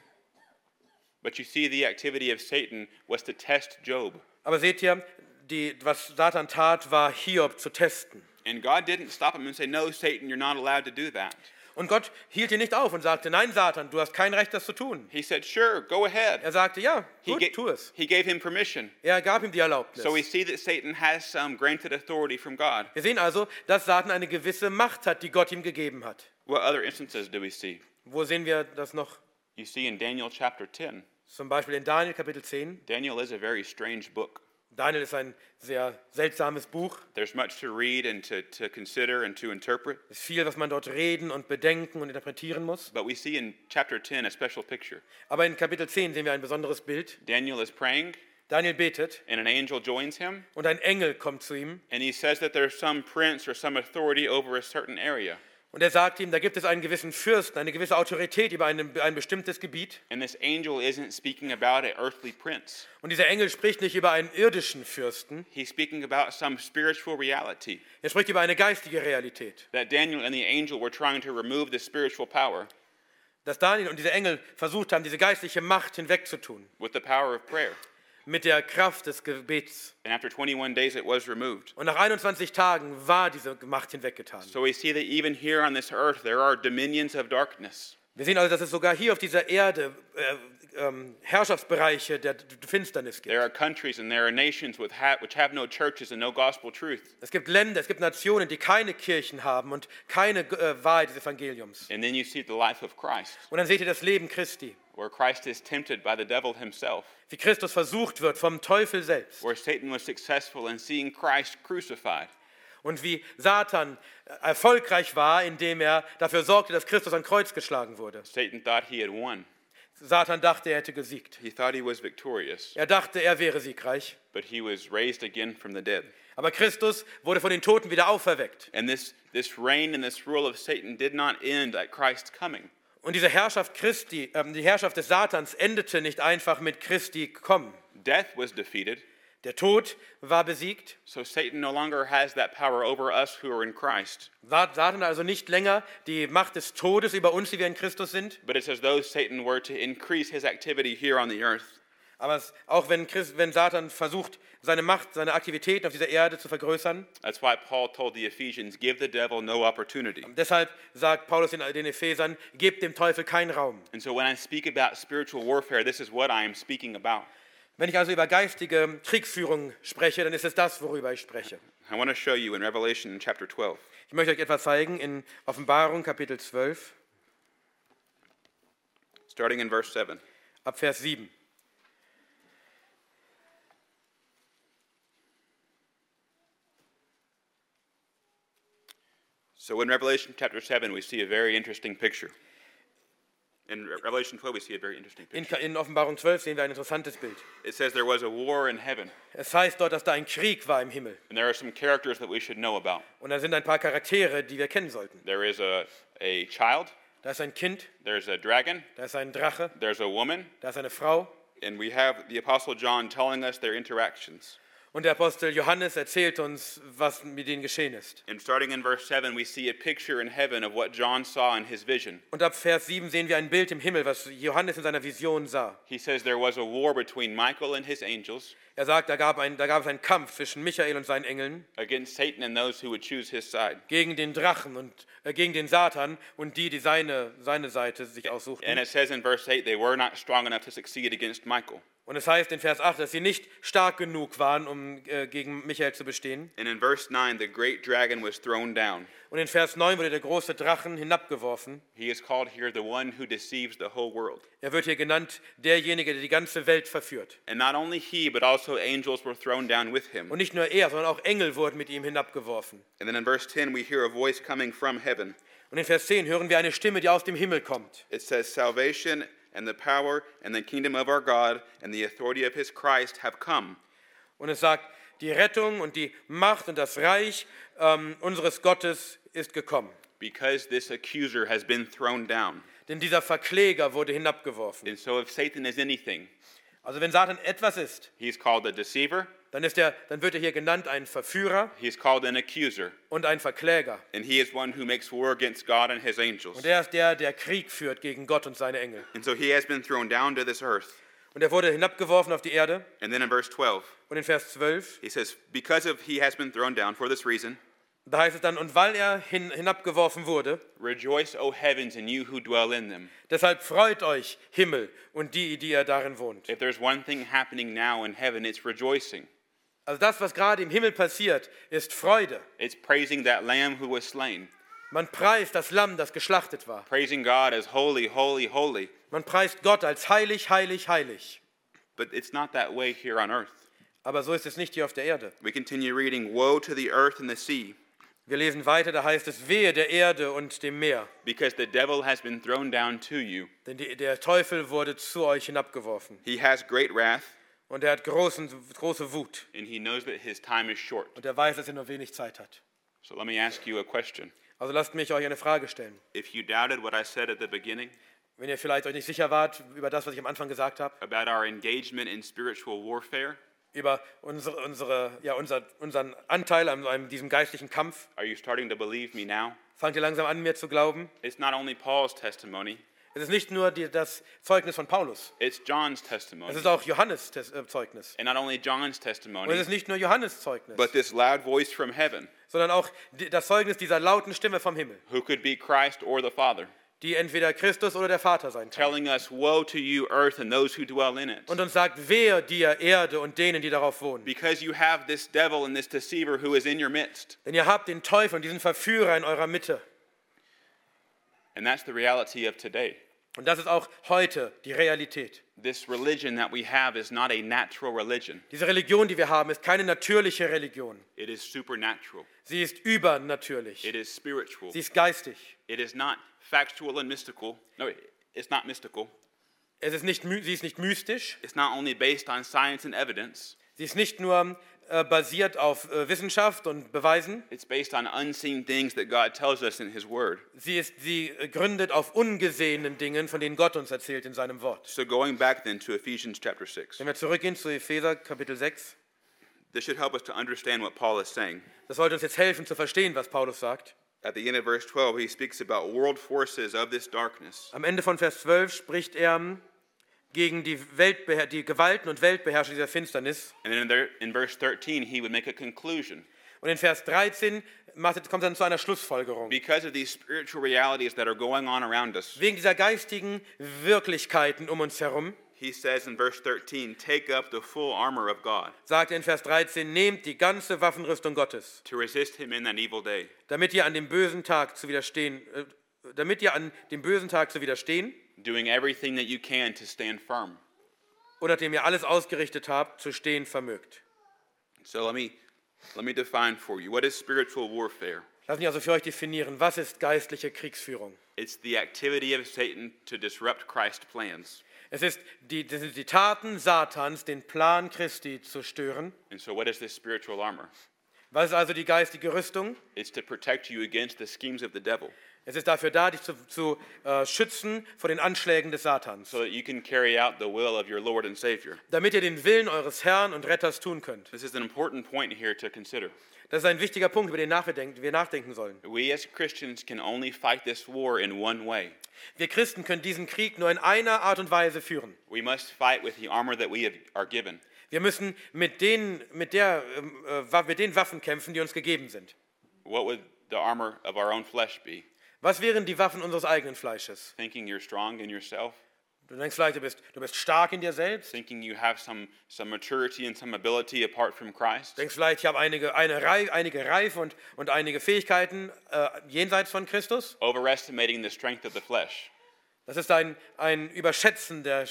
But you see, the activity of Satan was to test Job. Aber seht ihr, die, was Satan tat, war Hiob zu testen. And God didn't stop him and say, No, Satan, you're not allowed to do that. Und Gott hielt ihn nicht auf und sagte, nein, Satan, du hast kein Recht, das zu tun. He said, Sure, go ahead. Er sagte, ja, He, gut, ga- tu es. he gave him permission. Er gab ihm die Erlaubnis. So we see that Satan has some granted authority from God. Wir sehen also, dass Satan eine gewisse Macht hat, die Gott ihm gegeben hat. What other instances do we see? Wo sehen wir das noch? You see in Daniel chapter 10. Zum Beispiel in Daniel Kapitel 10. Daniel is a very strange book. Daniel ist ein sehr seltsames Buch. There's much to read and to, to consider and to interpret. Es ist viel, was man dort reden und bedenken und interpretieren muss. But we see in chapter 10 a special picture. Aber in Kapitel 10 sehen wir ein besonderes Bild. Daniel is praying, Daniel betet and an angel joins him, und ein Engel kommt zu ihm and he says that there's some prince or some authority over a certain area. Und er sagt ihm, da gibt es einen gewissen Fürsten, eine gewisse Autorität über ein, ein bestimmtes Gebiet. And this angel isn't speaking about an earthly prince, Und dieser Engel spricht nicht über einen irdischen Fürsten, he's speaking about some spiritual reality. er spricht über eine geistige Realität. That Daniel and the angel were trying to remove the spiritual power Dass Daniel und dieser Engel versucht haben, diese geistliche Macht hinwegzutun with the power of prayer. Mit der Kraft des Gebets. And after 21 days, it was removed. Und nach 21 Tagen war diese Macht hinweggetan. So we see that even here on this earth, there are dominions of darkness. Wir sehen also, dass es sogar hier auf dieser Erde äh, ähm, Herrschaftsbereiche der Finsternis gibt. There are countries and there are nations with ha- which have no churches and no gospel truth. Es gibt Länder, es gibt Nationen, die keine Kirchen haben und keine äh, Wahrheit des Evangeliums. And then you see the life of Christ, Und dann seht ihr das Leben Christi, where Christ is tempted by the devil himself, wie Christus versucht wird vom Teufel selbst where Satan was successful in seeing Christ crucified. und wie Satan erfolgreich war, indem er dafür sorgte, dass Christus ans Kreuz geschlagen wurde. Satan thought he had won. Satan dachte, er hätte gesiegt. He thought he was victorious, Er dachte, er wäre siegreich. but he was raised again from the dead. Aber Christus wurde von den Toten wieder auferweckt. And this, this reign and this rule of Satan did not end at Christ's coming. Und diese Herrschaft Christi, ähm, die Herrschaft des Satans endete nicht einfach mit Christi kommen. Death was defeated, Der Tod war besiegt. so Satan no longer has that power over us who are in Christ. Sa- Satan also nicht länger die Macht des Todes über uns, die wir in Christus sind. But it's as though Satan were to increase his activity here on the earth. Aber es, auch wenn, Christ, wenn Satan versucht, seine Macht, seine Aktivitäten auf dieser Erde zu vergrößern, That's why Paul told the Ephesians, give the devil no opportunity. deshalb sagt Paulus den, den Ephesern, gebt dem Teufel keinen Raum. And so when I speak about spiritual warfare, this is what I am speaking about. Wenn ich also über geistige Kriegsführung spreche, dann ist es das, worüber ich spreche. I want to show you in Revelation chapter 12. Ich möchte euch etwas zeigen in Offenbarung Kapitel 12 starting in verse 7. ab Vers 7. So in Revelation chapter 7, we see a very interesting picture. In Revelation 12, we see a very interesting In, in Offenbarung 12 sehen wir ein interessantes Bild. It says there was a war in heaven, Es heißt dort, dass da ein Krieg war im Himmel. and there are some characters that we should know about. Und da sind ein paar Charaktere, die wir kennen sollten. There is a, a child, Da ist ein Kind, there's a dragon, da ist ein Drache, there's a woman, da ist eine Frau. and we have the Apostle John telling us their interactions. Und der Apostel Johannes erzählt uns, was mit denen geschehen ist. And starting in verse 7, we see a picture in heaven of what John saw in his vision. Und ab Vers 7 sehen wir ein Bild im Himmel, was Johannes in seiner Vision sah. He says there was a war between Michael and his angels Er sagt, da gab, ein, da gab es einen Kampf zwischen Michael und seinen Engeln against Satan and those who would choose his side. gegen den Drachen und äh, gegen den Satan und die, die seine, seine Seite sich And aussuchten. it says in verse 8, they were not strong enough to succeed against Michael. Und es heißt in Vers 8, dass sie nicht stark genug waren, um äh, gegen Michael zu bestehen. And in verse 9, the great dragon was thrown down. Und in Vers 9 wurde der große Drachen hinabgeworfen. He is called here the one who deceives the whole world. Er wird hier genannt, derjenige, der die ganze Welt verführt. And not only he, but also angels were thrown down with him. Und nicht nur er, sondern auch Engel wurden mit ihm hinabgeworfen. And then in verse 10, we hear a voice coming from heaven. Und in Vers 10 hören wir eine Stimme, die aus dem Himmel kommt. It says, Salvation and the power and the kingdom of our God and the authority of his Christ have come. Und es sagt, die Rettung und die Macht und das Reich ähm, unseres Gottes ist gekommen. Because this accuser has been thrown down. Denn dieser Verkläger wurde hinabgeworfen. And so if Satan is anything, Also wenn Satan etwas ist, he's called a deceiver, dann, ist er, dann wird er hier genannt ein Verführer he's called an accuser, und ein Verkläger. and he is one who makes war against God and his angels. Und er ist der, der Krieg führt gegen Gott und seine Engel. And so he has been thrown down to this earth. Und er wurde hinabgeworfen auf die Erde. And then in verse 12, Und in Vers 12, he says, Because of he has been thrown down for this reason, da heißt es dann, und weil er hin, hinabgeworfen wurde, rejoice, O heavens, and you who dwell in them. deshalb freut euch Himmel und die, die ihr darin wohnt. If there's one thing happening now in heaven, it's rejoicing. Also das, was gerade im Himmel passiert, ist Freude. It's praising that lamb who was slain, Man preist das Lamm, das geschlachtet war. praising God as holy, holy, holy. Man preist Gott als heilig, heilig, heilig. But it's not that way here on earth. Aber so ist es nicht hier auf der Erde. We continue reading, Woe to the earth and the sea, Wir lesen weiter, da heißt es, wehe der Erde und dem Meer. because the devil has been thrown down to you. Denn die, der Teufel wurde zu euch hinabgeworfen. He has great wrath, Und er hat großen, große Wut. and he knows that his time is short. Und er weiß, dass er nur wenig Zeit hat. So let me ask you a question. Also lasst mich euch eine Frage stellen. If you doubted what I said at the beginning Wenn ihr vielleicht euch nicht sicher wart über das, was ich am Anfang gesagt habe, about our engagement in spiritual warfare, über unsere, unsere, ja, unser, unseren Anteil an einem- diesem geistlichen Kampf, are you starting to believe me now? fangt ihr langsam an, mir zu glauben. It's not only Paul's testimony, Es ist nicht nur die, das Zeugnis von Paulus, it's John's es testimony. ist auch Johannes Tes- äh, Zeugnis. And not only John's Und es testimony, ist nicht nur Johannes Zeugnis, but this loud voice from heaven, sondern auch die, das Zeugnis dieser lauten Stimme vom Himmel, who could be Christ or the Father, die entweder Christus oder der Vater sein kann. telling us, Woe to you, earth, and those who dwell in it. Und uns sagt, wehe dir, Erde und denen, die darauf wohnen. Because you have this devil and this deceiver who is in your midst. Denn ihr habt den Teufel und diesen Verführer in eurer Mitte. And that's the reality of today. Und das ist auch heute die Realität. This religion that we have is not a natural religion, Diese Religion, die wir haben, ist keine natürliche Religion. it is supernatural, Sie ist übernatürlich. it is spiritual, Sie ist geistig. it is not factual and mystical. No, it's not mystical. Es ist nicht, sie ist nicht mystisch. It's not only based on science and evidence, Sie ist nicht nur äh, basiert auf äh, Wissenschaft und Beweisen. it's based on unseen things that God tells us in His Word. Sie, ist, sie äh, gründet auf ungesehenen Dingen, von denen Gott uns erzählt in seinem Wort. So, going back then to Ephesians chapter 6, Wenn wir zurückgehen zu Epheser Kapitel 6, this should help us to understand what Paul is saying. das sollte uns jetzt helfen zu verstehen, was Paulus sagt. At the end of verse 12, he speaks about world forces of this darkness. Am Ende von Vers 12 spricht er gegen die, Weltbeher die Gewalten und Weltbeherrscher dieser Finsternis. And then in, there, in verse 13, he would make a conclusion. Und in Vers 13 macht, kommt er dann zu einer Schlussfolgerung. Because of these spiritual realities that are going on around us, Wegen dieser geistigen Wirklichkeiten um uns herum he says in verse 13, Take up the full armor of God sagt er in Vers 13, nehmt die ganze Waffenrüstung Gottes, to resist him in that evil day, damit ihr an dem bösen Tag zu widerstehen, äh, damit ihr an dem bösen Tag zu widerstehen doing everything that you can to stand firm. und nachdem ihr alles ausgerichtet habt, zu stehen vermögt. So let me, let me define for you what is spiritual warfare? Lass mich also für euch definieren, was ist geistliche Kriegsführung? It's the activity of Satan to disrupt Christ's plans. Es ist die, das sind die Taten Satans, den Plan Christi zu stören. And so, what is this spiritual armor? Was ist also die geistige Rüstung? It's to protect you against the schemes of the devil Es ist dafür da, dich zu, zu äh, schützen vor den Anschlägen des Satans, so that you can carry out the will of your Lord and Savior. damit ihr den Willen eures Herrn und Retters tun könnt. This is an important point here to consider. Das ist ein wichtiger Punkt, über den wir nachdenken sollen. Wir Christen können diesen Krieg nur in einer Art und Weise führen. Wir müssen mit den, mit, der, ähm, äh, mit den Waffen kämpfen, die uns gegeben sind. What would the armor of our own flesh be? Was wären die Waffen unseres eigenen Fleisches? Thinking you're strong in yourself, Du denkst vielleicht, du bist, du bist stark in dir selbst. thinking you have some, some maturity and some ability apart from Christ. Du denkst vielleicht, ich habe einige, eine Rei einige Reife und, und einige Fähigkeiten äh, jenseits von Christus. Overestimating the strength of the flesh. Das ist ein, ein Überschätzen der,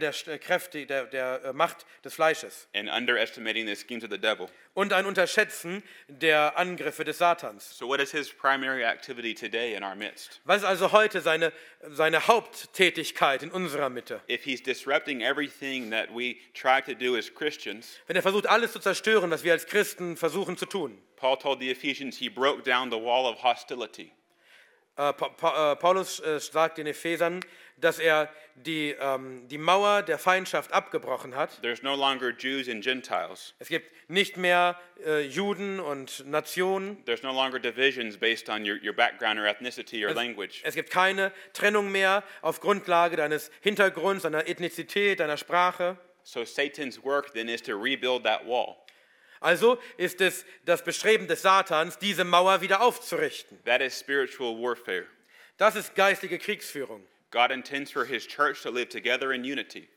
der Kräfte, der, der äh, Macht des Fleisches. and underestimating the schemes of the devil. Und ein Unterschätzen der Angriffe des Satans. So, what is his primary activity today in our midst? Was ist also heute seine, seine Haupttätigkeit in unserer Mitte? If he's disrupting everything that we try to do as Christians, Wenn er versucht, alles zu zerstören, was wir als Christen versuchen zu tun. Paul told the Ephesians he broke down the wall of hostility. Äh, äh, Paulus äh, sagt den Ephesern, dass er die, ähm, die Mauer der Feindschaft abgebrochen hat. There's no longer Jews and Gentiles. Es gibt nicht mehr äh, Juden und Nationen. There's no longer divisions based on your, your background or ethnicity or language. Es gibt keine Trennung mehr auf Grundlage deines Hintergrunds, deiner Ethnizität, deiner Sprache. So Satan's work then is to rebuild that wall. Also ist es das Bestreben des Satans, diese Mauer wieder aufzurichten. That is spiritual warfare. Das ist geistige Kriegsführung. God intends for his church to live together in unity.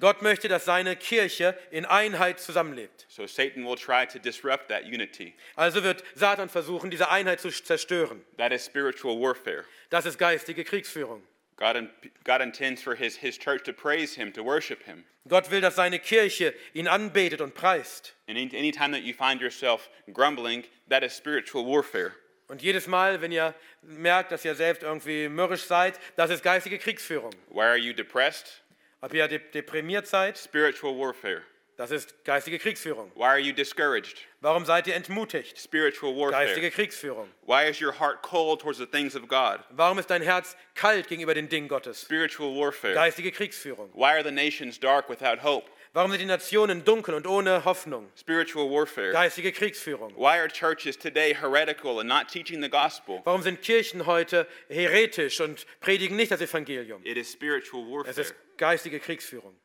Gott möchte, dass seine Kirche in Einheit zusammenlebt. So Satan will try to disrupt that unity. Also wird Satan versuchen, diese Einheit zu zerstören. That is spiritual warfare. Das ist geistige Kriegsführung. God, God intends for his, his church to praise him, to worship him. Gott will, dass seine Kirche ihn anbetet und preist. And any, time that you find yourself grumbling, that is spiritual warfare. Und jedes Mal, wenn ihr merkt, dass ihr selbst irgendwie mürrisch seid, das ist geistige Kriegsführung. Why are you depressed? Ob ihr de deprimiert seid, Spiritual warfare. Das ist geistige Kriegsführung. Why are you discouraged? Warum seid ihr entmutigt? Spiritual Geistige warfare. Kriegsführung. Why is your heart cold towards the things of God? Warum ist dein Herz kalt gegenüber den Dingen Gottes? Spiritual warfare. Geistige Kriegsführung. Why are the nations dark without hope? Warum sind die Nationen dunkel und ohne Hoffnung? Spiritual warfare. Geistige Kriegsführung. Why are churches today heretical and not teaching the gospel? Warum sind Kirchen heute heretisch und predigen nicht das Evangelium? It is spiritual Es warfare. ist geistige Kriegsführung.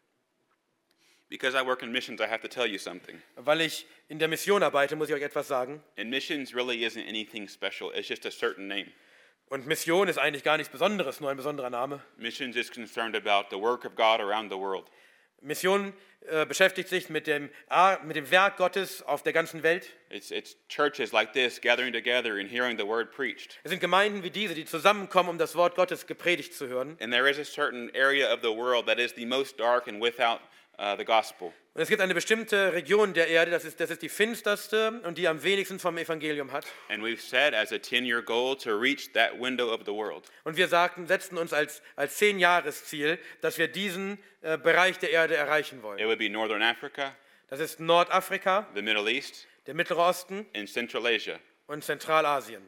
Because I work in missions, I have to tell you something. Weil ich in der Mission arbeite, muss ich euch etwas sagen. And missions really isn't anything special, it's just a certain name. Und Mission ist eigentlich gar nichts Besonderes, nur ein besonderer Name. Missions is concerned about the work of God around the world. Mission äh, beschäftigt sich mit dem, mit dem Werk Gottes auf der ganzen Welt. It's, it's churches like this gathering together and hearing the word preached. Es sind Gemeinden wie diese, die zusammenkommen, um das Wort Gottes gepredigt zu hören. And there is a certain area of the world that is the most dark and without uh, the gospel. Und es gibt eine bestimmte Region der Erde, das ist, das ist die finsterste und die am wenigsten vom Evangelium hat. And we've set as a 10 year goal to reach that window of the world. Und wir sagten, setzten uns als, als Zehn-Jahres-Ziel, dass wir diesen äh, Bereich der Erde erreichen wollen. It would be Northern Africa, Das ist Nordafrika, the Middle East, der Mittlere Osten and Central Asia. und Zentralasien.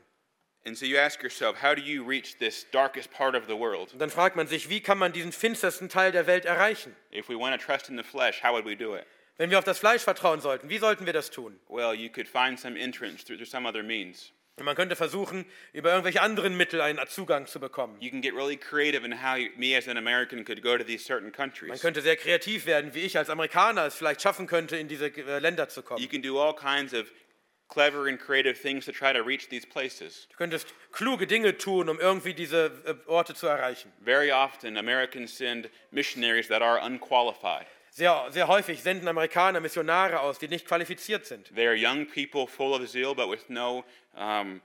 And so you ask yourself, how do you reach this darkest part of the world? Und dann fragt man sich, wie kann man diesen finstersten Teil der Welt erreichen? If we want to trust in the flesh, how would we do it? Wenn wir auf das Fleisch vertrauen sollten, wie sollten wir das tun? Well, you could find some entrance through, through some other means. Und man könnte versuchen, über irgendwelche anderen Mittel einen Zugang zu bekommen. You can get really creative in how you, me as an American could go to these certain Man countries. könnte sehr kreativ werden, wie ich als Amerikaner es vielleicht schaffen könnte, in diese äh, Länder zu You kommen. can do all kinds of clever and creative things to try to reach these places. Du könntest kluge Dinge tun, um irgendwie diese äh, Orte zu erreichen. Very often, Americans send missionaries that are unqualified. Sehr, sehr häufig senden Amerikaner Missionare aus, die nicht qualifiziert sind. They are young people full of zeal but with no um,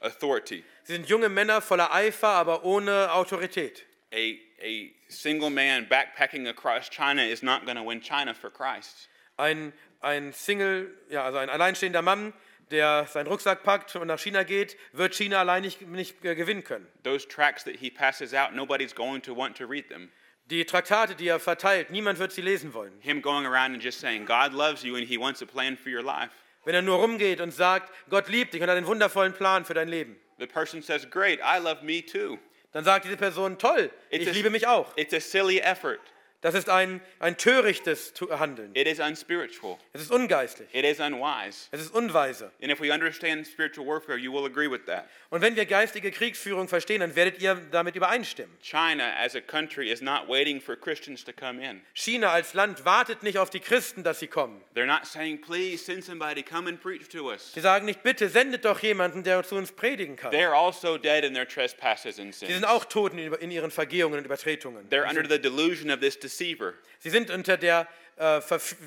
authority. Sie sind junge Männer voller Eifer, aber ohne Autorität. A, a single man backpacking across China is not going to win China for Christ. Ein, ein Single, ja, also ein alleinstehender Mann, der seinen Rucksack packt und nach China geht, wird China allein nicht, nicht äh, gewinnen können. Those tracts that he passes out, nobody's going to want to read them. Die Traktate, die er verteilt, niemand wird sie lesen wollen. Him going around and just saying, God loves you and he wants a plan for your life. Wenn er nur rumgeht und sagt, Gott liebt dich und hat einen wundervollen Plan für dein Leben, The person says, Great, I love me too. dann sagt diese Person, toll, It's ich a- liebe mich auch. It's a silly effort. Das ist ein, ein törichtes Handeln. It is unspiritual. Es ist ungeistlich. It is unwise. Es ist unweise. And if we understand spiritual warfare, you will agree with that. Und wenn wir geistige Kriegsführung verstehen, dann werdet ihr damit übereinstimmen. China, as a country, is not waiting for Christians to come in. China als Land wartet nicht auf die Christen, dass sie kommen. They're not saying, Please send somebody, come and preach to us. Sie sagen nicht, bitte sendet doch jemanden, der zu uns predigen kann. They're also dead in their trespasses and Sie sins. sind auch in in ihren Vergehungen und Übertretungen. They're under the delusion of this deceiver. Sie sind unter der, äh,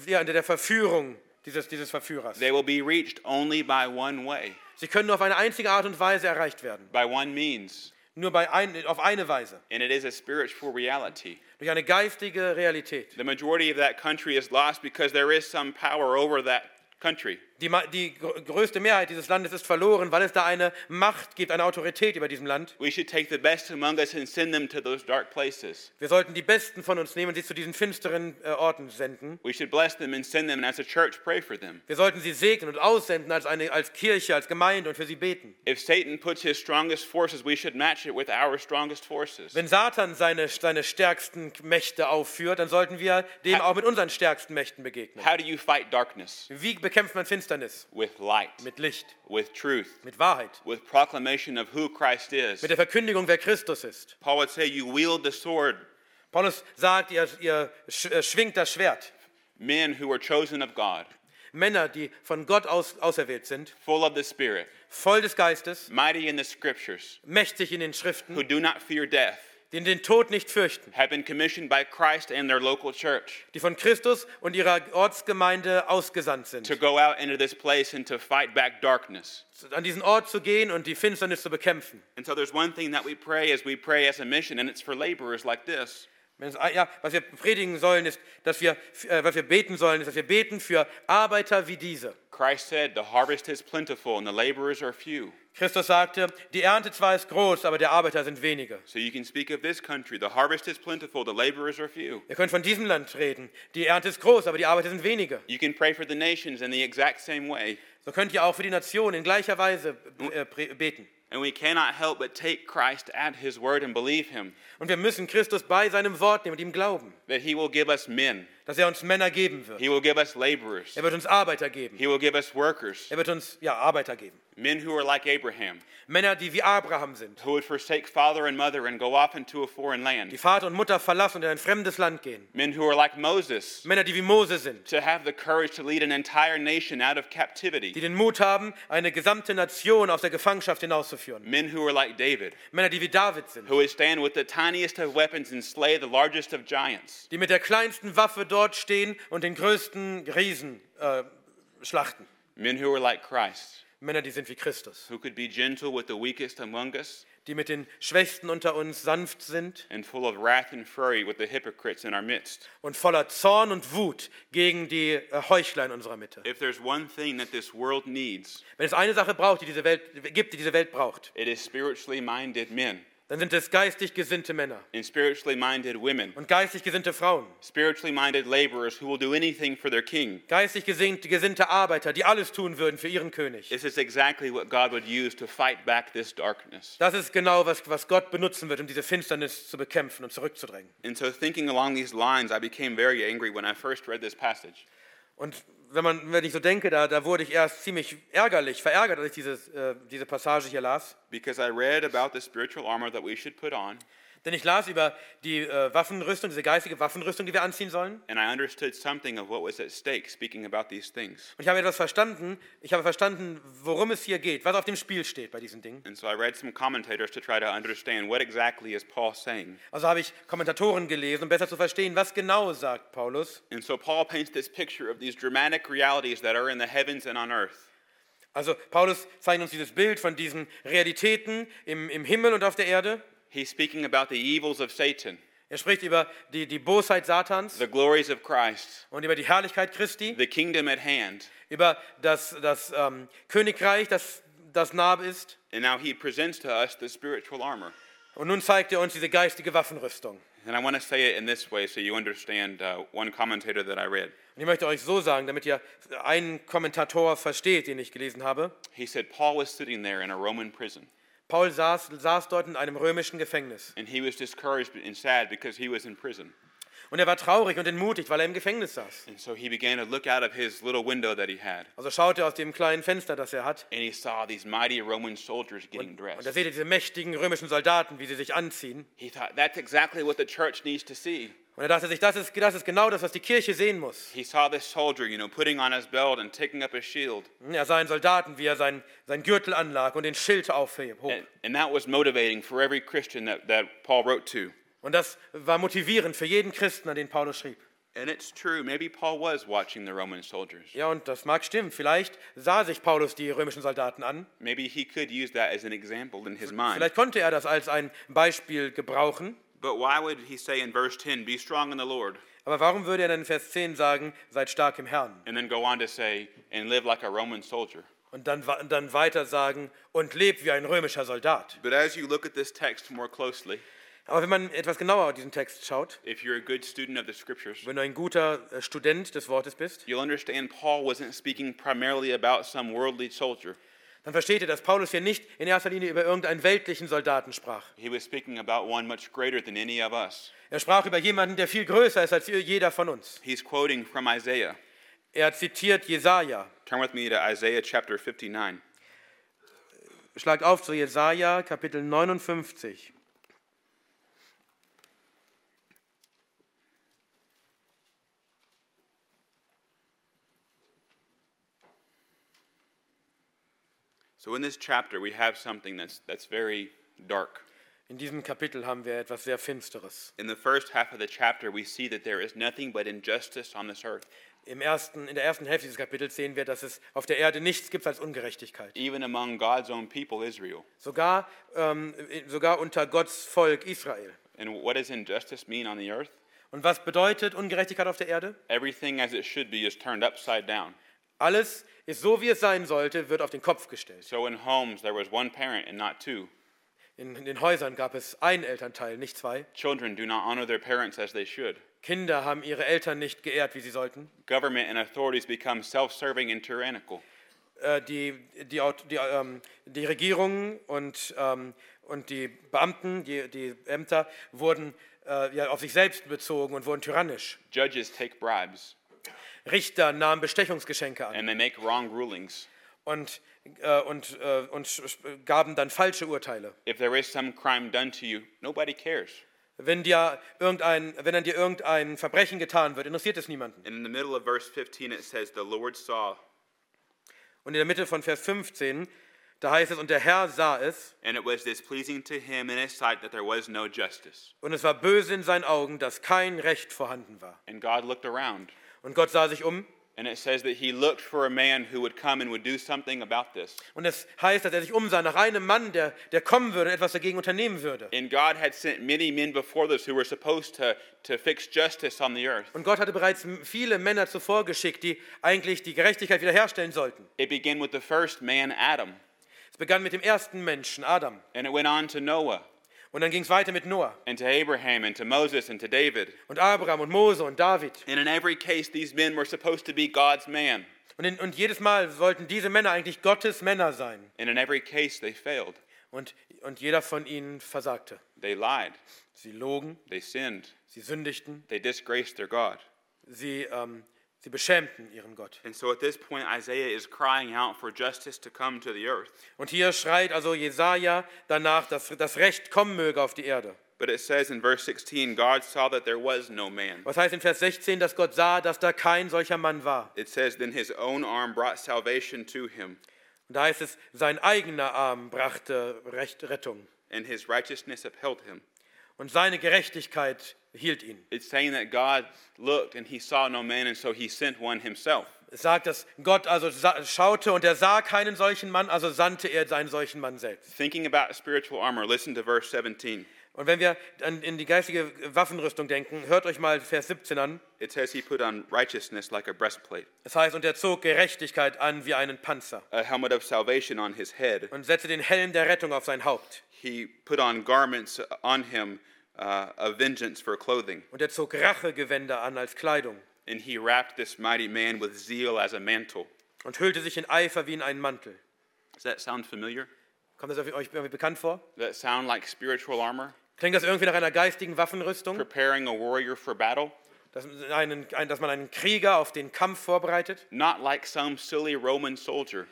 ja, unter der Verführung dieses, dieses Verführers. They will be reached only by one way, Sie können nur auf eine einzige Art und Weise erreicht werden. by one means, Nur bei ein, auf eine Weise. and it is a spiritual reality. Durch eine geistige Realität. The majority of that country is lost because there is some power over that country. Die, die gr- größte Mehrheit dieses Landes ist verloren, weil es da eine Macht gibt, eine Autorität über diesem Land. We should take the best among us and send them to those dark places. Wir sollten die Besten von uns nehmen und sie zu diesen finsteren äh, Orten senden. We should bless them and send them, and as a church, pray for them. Wir sollten sie segnen und aussenden als, eine, als Kirche, als Gemeinde und für sie beten. If Satan puts his strongest forces, we should match it with our strongest forces. Wenn Satan seine, seine stärksten Mächte aufführt, dann sollten wir dem auch mit unseren stärksten Mächten begegnen. Wie bekämpft man Finsternis? With light, Mit Licht, with truth, mit Wahrheit, with proclamation of who Christ is. mit der Verkündigung, wer Christus ist. Paul would say, You wield the sword, Paulus sagt, ihr, ihr äh, schwingt das Schwert. men who are chosen of God, Männer, die von Gott aus, auserwählt sind, full of the Spirit, voll des Geistes, mighty in the scriptures, mächtig in den Schriften, who do not fear death, die den Tod nicht fürchten, have been commissioned by Christ and their local church die von Christus und ihrer Ortsgemeinde ausgesandt sind, to go out into this place and to fight back darkness. an diesen Ort zu gehen und die Finsternis zu bekämpfen. And so there's one thing that we pray as we pray as a mission, and it's for laborers like this. Es, ja, was wir predigen sollen, ist, dass wir, äh, was wir beten sollen, ist, dass wir beten für Arbeiter wie diese. Christ said, The harvest is plentiful and the laborers are few. Christus sagte, die Ernte zwar ist groß, aber der Arbeiter sind wenige. So you can speak of this country. The harvest is plentiful, the laborers are few. Ihr könnt von diesem Land reden. Die Ernte ist groß, aber die Arbeiter sind wenige. You can pray for the nations in the exact same way. So könnt ihr auch für die Nation in gleicher Weise äh, beten. And we cannot help but take Christ at his word and believe him. Und wir müssen Christus bei seinem Wort nehmen und ihm glauben, that he will give us men, dass er uns Männer geben wird. he will give us laborers, Er wird uns Arbeiter geben. he will give us workers, Er wird uns ja, Arbeiter geben. men who are like Abraham, Männer, die wie Abraham sind, who would forsake father and mother and go off into a foreign die land, Vater und Mutter verlassen und in ein fremdes Land gehen. men who are like Moses, Männer, die wie Mose sind, to have the courage to lead an entire nation out of die captivity, den Mut haben, eine gesamte Nation aus der Gefangenschaft hinauszuführen. men who are like David, Männer, die wie David sind, who would stand with the tiniest of weapons and slay the largest of giants. die mit der kleinsten Waffe dort stehen und den größten Riesen äh, schlachten. Men who are like Christ, Männer, die sind wie Christus, who could be gentle with the weakest among us die mit den Schwächsten unter uns sanft sind and full of wrath and fury with the hypocrites in our midst. und voller Zorn und Wut gegen die äh, Heuchler in unserer Mitte. If there's one thing that this world needs, Wenn es eine Sache braucht, die diese Welt gibt, die diese Welt braucht, it is spiritually minded men dann sind es geistig gesinnte Männer and spiritually minded women, und geistig gesinnte Frauen, spiritually minded laborers who will do anything for their king. geistig gesinnt- gesinnte Arbeiter, die alles tun würden für ihren König. This is exactly what God would use to fight back this darkness. Das ist genau, was, was Gott benutzen wird, um diese Finsternis zu bekämpfen und zurückzudrängen. And so, thinking along these lines, I became very angry when I first read this passage. Und wenn, man, wenn ich so denke, da, da wurde ich erst ziemlich ärgerlich, verärgert, als ich dieses, äh, diese Passage hier las. Because I read about the spiritual armor that we should put on, Denn ich las über die äh, Waffenrüstung, diese geistige Waffenrüstung, die wir anziehen sollen. and I understood something of what was at stake speaking about these things. Und ich habe etwas verstanden. Ich habe verstanden, worum es hier geht, was auf dem Spiel steht bei diesen Dingen. And so I read some commentators to try to understand what exactly is Paul saying. Also habe ich Kommentatoren gelesen, um besser zu verstehen, was genau sagt Paulus. And so Paul paints this picture of these dramatic realities that are in the heavens and on earth. Also Paulus zeigt uns dieses Bild von diesen Realitäten im, im Himmel und auf der Erde. He's speaking about the evils of Satan, Er spricht über die, die Bosheit Satans the glories of Christ, und über die Herrlichkeit Christi, the kingdom at hand. über das, das ähm, Königreich, das, das nah ist. And now he presents to us the spiritual armor. Und nun zeigt er uns diese geistige Waffenrüstung. And I want to say it in this way so you understand uh, one commentator that I read. Und ich möchte euch so sagen, damit ihr einen Kommentator versteht, den ich gelesen habe. He said Paul was sitting there in a Roman prison, Paul saß, saß dort in einem römischen Gefängnis. and he was discouraged and sad because he was in prison. Und er war traurig und entmutigt, weil er im Gefängnis saß. And so he began to look out of his little window that he had, Also schaute er aus dem kleinen Fenster, das er hat. and he saw these mighty Roman soldiers getting Und dressed. seht ihr diese mächtigen römischen Soldaten, wie sie sich anziehen. He thought, that's exactly what the church needs to see. Und er dachte sich, das ist, das ist genau das, was die Kirche sehen muss. He saw this soldier, you know, putting on his belt and taking up his shield. Er sah einen Soldaten, wie er sein, sein Gürtel anlag und den Schild aufhob. And, and that was motivating for every Christian that, that Paul wrote to. Und das war motivierend für jeden Christen, an den Paulus schrieb. And it's true, maybe Paul was watching the Roman soldiers. Ja, und das mag stimmen. Vielleicht sah sich Paulus die römischen Soldaten an. Maybe he could use that as an example in his mind. Vielleicht konnte er das als ein Beispiel gebrauchen. But why would he say in verse 10, be strong in the Lord, Aber warum würde er dann in Vers 10 sagen, seid stark im Herrn? and then go on to say, and live like a Roman soldier? Und dann, wa- dann weiter sagen, und lebt wie ein römischer Soldat. But as you look at this text more closely, Aber wenn man etwas genauer auf diesen Text schaut, if you're a good student of the scriptures, wenn du ein guter äh, Student des Wortes bist, you'll understand Paul wasn't speaking primarily about some worldly soldier. Dann versteht ihr, dass Paulus hier nicht in erster Linie über irgendeinen weltlichen Soldaten sprach. He was speaking about one much greater than any of us. Er sprach über jemanden, der viel größer ist als jeder von uns. He's quoting from Isaiah. Er zitiert Jesaja. Turn with me to Isaiah chapter 59. Schlagt auf zu Jesaja, Kapitel 59. So in this chapter, we have something that's, that's very dark. In diesem Kapitel haben wir etwas sehr Finsteres. In the first half of the chapter, we see that there is nothing but injustice on this earth, Im ersten, in der ersten Hälfte dieses Kapitels sehen wir, dass es auf der Erde nichts gibt als Ungerechtigkeit. even among God's own people, Israel. Sogar, ähm, sogar unter Gottes Volk Israel. And what does injustice mean on the earth? Und was bedeutet Ungerechtigkeit auf der Erde? Everything as it should be is turned upside down. Alles ist so, wie es sein sollte, wird auf den Kopf gestellt. So in homes, there was one parent and not two. In, in den Häusern gab es einen Elternteil, nicht zwei. Children do not honor their parents as they should. Kinder haben ihre Eltern nicht geehrt, wie sie sollten. Government and authorities become self serving and tyrannical. Äh, die, die, die, ähm, die Regierungen und, ähm, und die Beamten, die, die Ämter wurden äh, ja, auf sich selbst bezogen und wurden tyrannisch. Judges take bribes Richter nahmen Bestechungsgeschenke an and they make wrong rulings. und, äh, und, äh, und gaben dann falsche Urteile. If there is some crime done to you, nobody cares. Wenn dir, irgendein, wenn an dir irgendein Verbrechen getan wird, interessiert es niemanden. And in the middle of verse 15, it says, The Lord saw, Und in der Mitte von Vers 15, da heißt es, und der Herr sah es, and it was displeasing to him in his sight that there was no justice. und es war böse in seinen Augen, dass kein Recht vorhanden war. And God looked around, Und Gott sah sich um, and it says that he looked for a man who would come and would do something about this. und es heißt, dass er sich umsah nach einem Mann, der, der kommen würde und etwas dagegen unternehmen würde. And God had sent many men before this who were supposed to, to fix justice on the earth. Und Gott hatte bereits viele Männer zuvor geschickt, die eigentlich die Gerechtigkeit wiederherstellen sollten. It began with the first man, Adam, Es begann mit dem ersten Menschen, Adam. and it went on to Noah, Und dann ging es weiter mit Noah and to Abraham, and to Moses, and to David. und Abraham und Mose und David. And in every case, these men were supposed to be God's man. Und, in, und jedes Mal sollten diese Männer eigentlich Gottes Männer sein. And in every case, they failed. Und, und jeder von ihnen versagte. They lied, Sie logen, they sinned, sie sündigten, they disgraced their God. sie, ähm, sie beschämten ihren Gott. And so at this point, Isaiah is crying out for justice to come to the earth. Und hier schreit also Jesaja danach, dass das Recht kommen möge auf die Erde. But it says in verse 16, God saw that there was no man. Was heißt in Vers 16, dass Gott sah, dass da kein solcher Mann war? It says, Then his own arm brought salvation to him, Und da heißt es, sein eigener Arm brachte Recht, Rettung and his righteousness upheld him. und seine Gerechtigkeit hielt ihn. It's saying that God looked and he saw no man, and so he sent one himself. Es sagt, dass Gott also schaute und er sah keinen solchen Mann, also sandte er seinen solchen Mann selbst. Thinking about spiritual armor, listen to verse 17. Und wenn wir in die geistige Waffenrüstung denken, hört euch mal Vers 17 an. It says he put on righteousness like a breastplate, Es heißt, und er zog Gerechtigkeit an wie einen Panzer a helmet of salvation on his head. und setzte den Helm der Rettung auf sein Haupt. He put on garments on him uh, of vengeance for clothing. Und er zog Rachegewänder an als Kleidung And he wrapped this mighty man with zeal as a mantle. und hüllte sich in Eifer wie in einen Mantel. Does that sound familiar? Kommt das euch irgendwie bekannt vor? Does that sound like spiritual armor? Klingt das irgendwie nach einer geistigen Waffenrüstung, Preparing a warrior for battle? dass, einen, ein, dass man einen Krieger auf den Kampf vorbereitet? Not like some silly Roman soldier,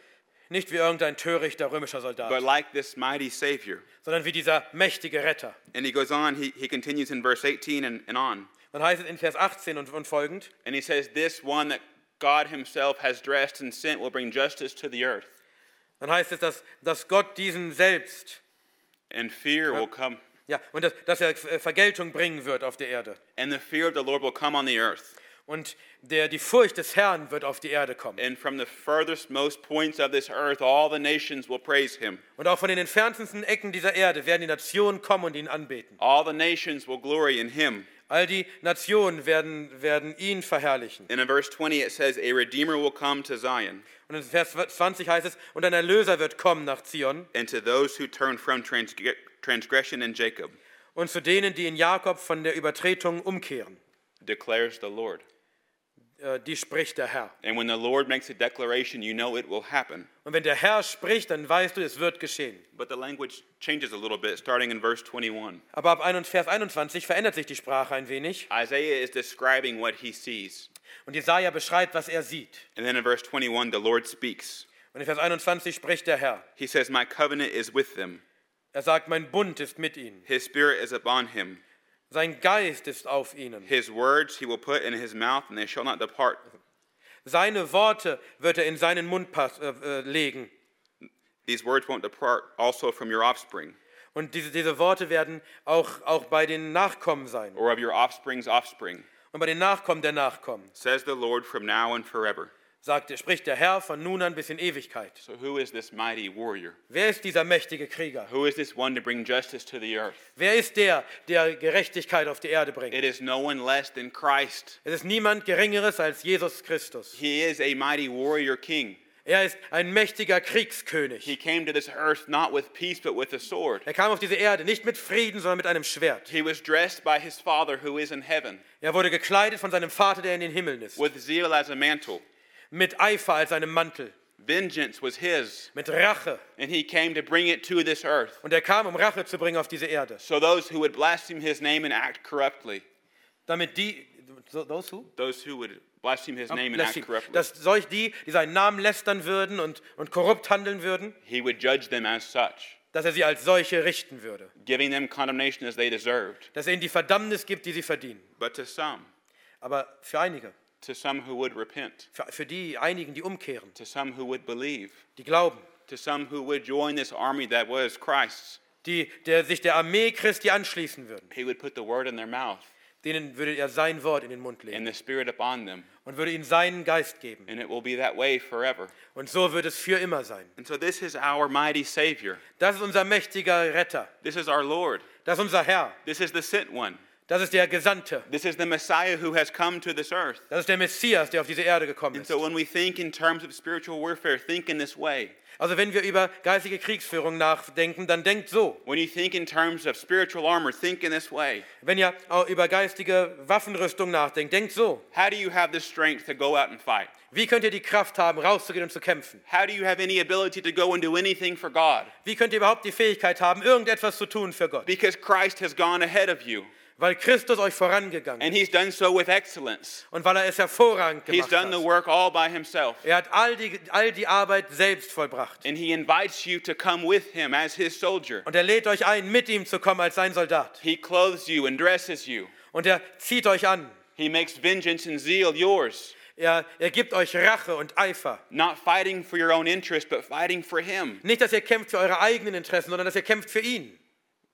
Nicht wie irgendein törichter römischer but Soldat, like this mighty Savior. sondern wie dieser mächtige Retter. And he goes on, he, he continues in verse 18 and, and on. Dann heißt es in Vers 18 und, und folgend, And he says, This one that God himself has dressed and sent will bring justice to the earth, dann heißt es, dass, dass Gott diesen selbst, and fear will come, ja, und dass, dass er äh, Vergeltung bringen wird auf der Erde. and the fear of the Lord will come on the earth. Und der, die Furcht des Herrn wird auf die Erde kommen. And from the furthest most points of this earth, all the nations will praise him. Und auch von den entferntesten Ecken dieser Erde werden die Nationen kommen und ihn anbeten. All the nations will glory in him. All die Nationen werden, werden ihn verherrlichen. And in verse 20, it says, A redeemer will come to Zion, Und in Vers 20 heißt es, und ein Erlöser wird kommen nach Zion and to those who turn from transg- transgression in Jacob, und zu denen, die in Jakob von der Übertretung umkehren. declares the Lord. Äh, Die spricht der Herr. And when the Lord makes a declaration, you know it will happen. Und wenn der Herr spricht, dann weißt du, es wird geschehen. But the language changes a little bit, starting in verse 21. Aber ab ein- Vers 21 verändert sich die Sprache ein wenig. Isaiah is describing what he sees. Und Jesaja beschreibt, was er sieht. And then in verse 21, the Lord speaks. Und in Vers 21 spricht der Herr. He says, My covenant is with them, Er sagt, mein Bund ist mit ihnen. His spirit is upon him. Sein Geist ist auf ihnen. His words he will put in his mouth, and they shall not depart. Seine Worte wird er in seinen Mund pass, äh, äh, legen. These words won't depart also from your offspring, Und diese, diese Worte werden auch, auch bei den Nachkommen sein. or of your offspring's offspring, Und bei den Nachkommen der Nachkommen. says the Lord from now and forever. Sagt, spricht der Herr von nun an bis in Ewigkeit. So, who is this mighty warrior? Wer ist dieser mächtige Krieger? Who is this one to bring justice to the earth? Wer ist der, der Gerechtigkeit auf die Erde bringt? It is no one less than Christ. Es ist niemand Geringeres als Jesus Christus. He is a mighty warrior king. Er ist ein mächtiger Kriegskönig. He came to this earth not with peace, but with a sword. Er kam auf diese Erde nicht mit Frieden, sondern mit einem Schwert. He was dressed by his Father who is in heaven, Er wurde gekleidet von seinem Vater, der in den Himmeln ist. with zeal as a mantle. Mit Eifer als einem Mantel. Vengeance was his, Mit Rache. and he came to bring it to this earth. Und er kam, um Rache zu bringen auf diese Erde. So those who would blaspheme his name and act corruptly, Damit die, those who? those who would blaspheme his name and act corruptly, Dass solch die, die seinen Namen lästern würden und, und korrupt handeln würden, he would judge them as such, dass er sie als solche richten würde. giving them condemnation as they deserved. Dass er ihnen die Verdammnis gibt, die sie verdienen. But to some, Aber für einige, to some who would repent, für, für die einigen, die umkehren, to some who would believe, die glauben, to some who would join this army that was Christ's, die der, sich der Armee Christi anschließen würden, he would put the word in their mouth denen würde er sein Wort in den Mund legen and the Spirit upon them, und würde ihnen seinen Geist geben. and it will be that way forever. Und so wird es für immer sein. And so this is our mighty Savior. Das ist unser mächtiger Retter. This is our Lord. Das ist unser Herr. This is the sent one. Das ist der Gesandte. This is the Messiah who has come to this earth. Das ist der Messias, der auf diese Erde gekommen And ist. so when we think in terms of spiritual warfare, think in this way. Also wenn wir über geistige Kriegsführung nachdenken, dann denkt so. When you think in terms of spiritual armor, think in this way. Wenn ihr auch über geistige Waffenrüstung nachdenkt, denkt so. How do you have the strength to go out and fight? Wie könnt ihr die Kraft haben, rauszugehen und zu kämpfen? How do you have any ability to go and do anything for God? Wie könnt ihr überhaupt die Fähigkeit haben, irgendetwas zu tun für Gott? Because Christ has gone ahead of you. Weil Christus euch vorangegangen And ist he's done so with excellence. und weil er es hervorragend He's gemacht done the hat. work all by himself. Er hat all die, all die Arbeit selbst vollbracht. And he invites you to come with him as his soldier. Und er lädt euch ein, mit ihm zu kommen als sein Soldat. He clothes you and dresses you. Und er zieht euch an. He makes vengeance and zeal yours. Er, er gibt euch Rache und Eifer. Not fighting for your own interest, but fighting for him. Nicht, dass ihr kämpft für eure eigenen Interessen, sondern dass ihr kämpft für ihn.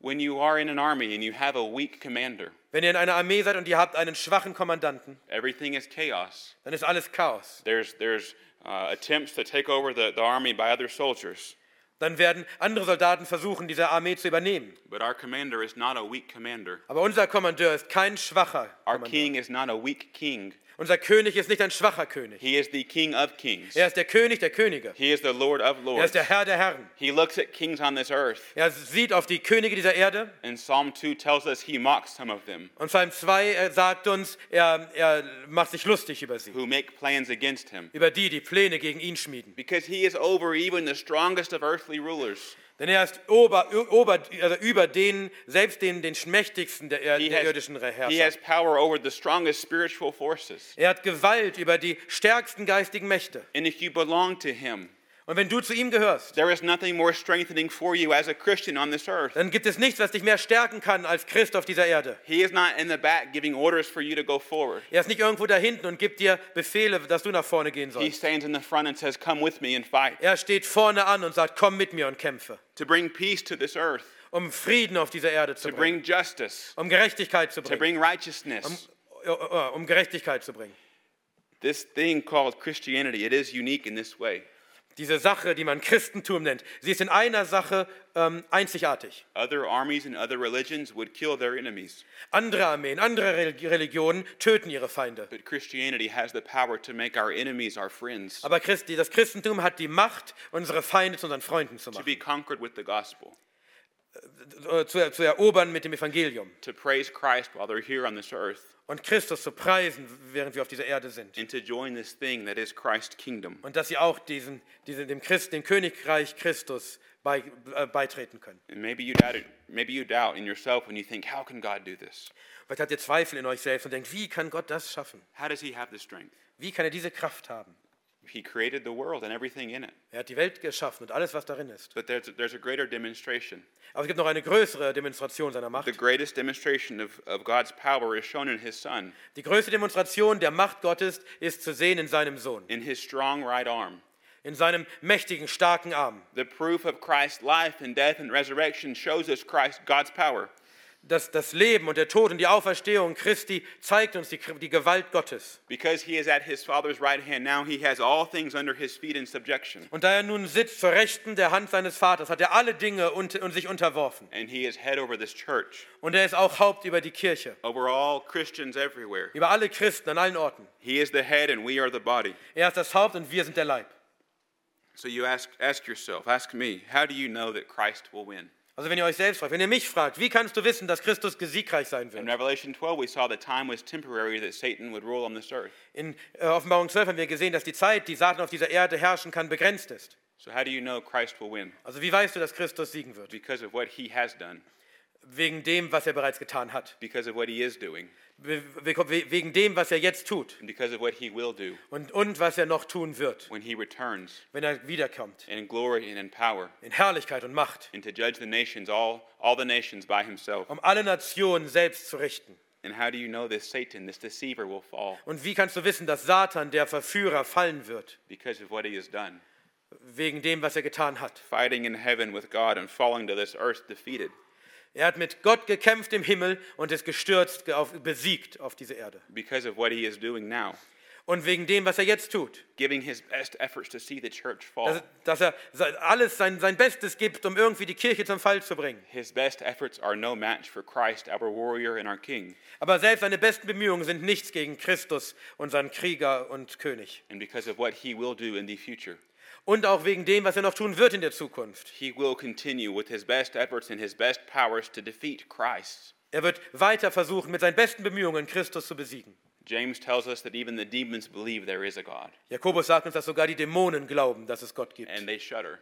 When you are in an army and you have a weak commander, Wenn ihr in einer Armee seid und ihr habt einen schwachen Kommandanten, everything is chaos. dann ist alles Chaos. There's, there's uh, attempts to take over the, the army by other soldiers. Dann werden andere Soldaten versuchen, diese Armee zu übernehmen. But our commander is not a weak commander. Aber unser Kommandeur ist kein schwacher Our Kommandeur. king is not a weak king. Unser König ist nicht ein schwacher König. He is the king of kings. Er ist der König der Könige. He is the Lord of Er lords. ist der Herr der Herren. He looks at kings on this earth. Er sieht auf die Könige dieser Erde. And Psalm 2 tells us he mocks some of them Und Psalm 2 er sagt uns, er, er macht sich lustig über sie. who make plans against him. Über die, die Pläne gegen ihn schmieden. Because he is over even the strongest of earthly rulers. Denn er ist ober, ober, also über den, selbst den, den mächtigsten der, er, der has, irdischen he Herrscher. has power over the strongest spiritual forces. Er hat Gewalt über die stärksten geistigen Mächte. And if you belong to him, Und wenn du zu ihm gehörst, there is nothing more strengthening for you as a Christian on this earth. dann gibt es nichts, was dich mehr stärken kann als Christ auf dieser Erde. He is not in the back giving orders for you to go forward. Er ist nicht irgendwo da hinten und gibt dir Befehle, dass du nach vorne gehen He sollst. stands in the front and says, Come with me and fight. Er steht vorne an und sagt, komm mit mir und kämpfe, To bring peace to this earth, um Frieden auf dieser Erde zu to bringen, bring justice, um Gerechtigkeit zu to bringen, bring righteousness. um, uh, um Gerechtigkeit zu bringen. This thing called Christianity, it is unique in this way. Diese Sache, die man Christentum nennt, sie ist in einer Sache ähm, einzigartig. Other armies and other religions would kill their enemies, Andere Armeen, andere Reli- Religionen töten ihre Feinde. but Christianity has the power to make our enemies our friends, Aber Christi, das Christentum hat die Macht, unsere Feinde zu unseren Freunden zu to machen, zu, zu erobern mit dem Evangelium to praise Christ while they're here on this earth, und Christus zu preisen, während wir auf dieser Erde sind. and to join this thing that is Christ's kingdom. Und dass sie auch diesen, diesen, dem, Christ, dem Königreich Christus bei, äh, beitreten können. And maybe you doubt it, maybe you doubt in yourself when you think, how can God do this? Vielleicht habt ihr Zweifel in euch selbst und denkt, wie kann Gott das schaffen? How does he have the strength? Wie kann er diese Kraft haben? He created the world and everything in it. Er hat die Welt geschaffen und alles, was darin ist. But there's, there's a greater demonstration. Aber es gibt noch eine größere Demonstration seiner Macht. The greatest demonstration of, of God's power is shown in his son, Die größte Demonstration der Macht Gottes ist zu sehen in seinem Sohn, in his strong right arm. in seinem mächtigen, starken Arm. The proof of Christ's life and death and resurrection shows us Christ, God's power. Das, das Leben und der Tod und die Auferstehung Christi zeigt uns die, die Gewalt Gottes. Because he is at his Father's right hand, now he has all things under his feet in subjection. Und da er nun sitzt zur Rechten der Hand seines Vaters, hat er alle Dinge und, und sich unterworfen. And he is head over this church, Und er ist auch Haupt über die Kirche, over all Christians everywhere. über alle Christen an allen Orten. He is the head and we are the body. Er ist das Haupt und wir sind der Leib. So you ask, ask yourself, ask me, how do you know that Christ will win? Also wenn ihr euch selbst fragt, wenn ihr mich fragt, wie kannst du wissen, dass Christus siegreich sein In wird? Revelation 12, we saw the time was temporary that Satan would rule on this earth. In äh, Offenbarung 12 haben wir gesehen, dass die Zeit, die Satan auf dieser Erde herrschen kann, begrenzt ist. So how do you know Christ will win? Also wie weißt du, dass Christus siegen wird? Because of what he has done, Wegen dem, was er bereits getan hat. because of what he is doing, We- we- Wegen dem, was er jetzt tut. and because of what he will do Und, und was er noch tun wird, when he returns wenn er wiederkommt. in glory and in power, In Herrlichkeit und Macht. and to judge the nations, all, all the nations by himself. Um alle Nationen selbst zu richten. And how do you know this Satan, this deceiver, will fall? Und wie kannst du wissen, dass Satan, der Verführer, fallen wird? Because of what he has done. Wegen dem, was er getan hat. Fighting in heaven with God and falling to this earth defeated. Er hat mit Gott gekämpft im Himmel und ist gestürzt, auf, besiegt auf diese Erde. Because of what he is doing now. Und wegen dem, was er jetzt tut. Giving his best efforts to see the church Dass, fall. dass er se- alles sein, sein Bestes gibt, um irgendwie die Kirche zum Fall zu bringen. His best efforts are no match for Christ, our warrior and our king. Aber selbst seine besten Bemühungen sind nichts gegen Christus, unseren Krieger und König. And because of what he will do in the future. Und auch wegen dem, was er noch tun wird in der Zukunft. He will continue with his best efforts and his best powers to defeat Christ. Er wird weiter versuchen, mit seinen besten Bemühungen Christus zu besiegen. James tells us that even the demons believe there is a God, Jakobus sagt uns, dass sogar die Dämonen glauben, dass es Gott gibt. and they shudder.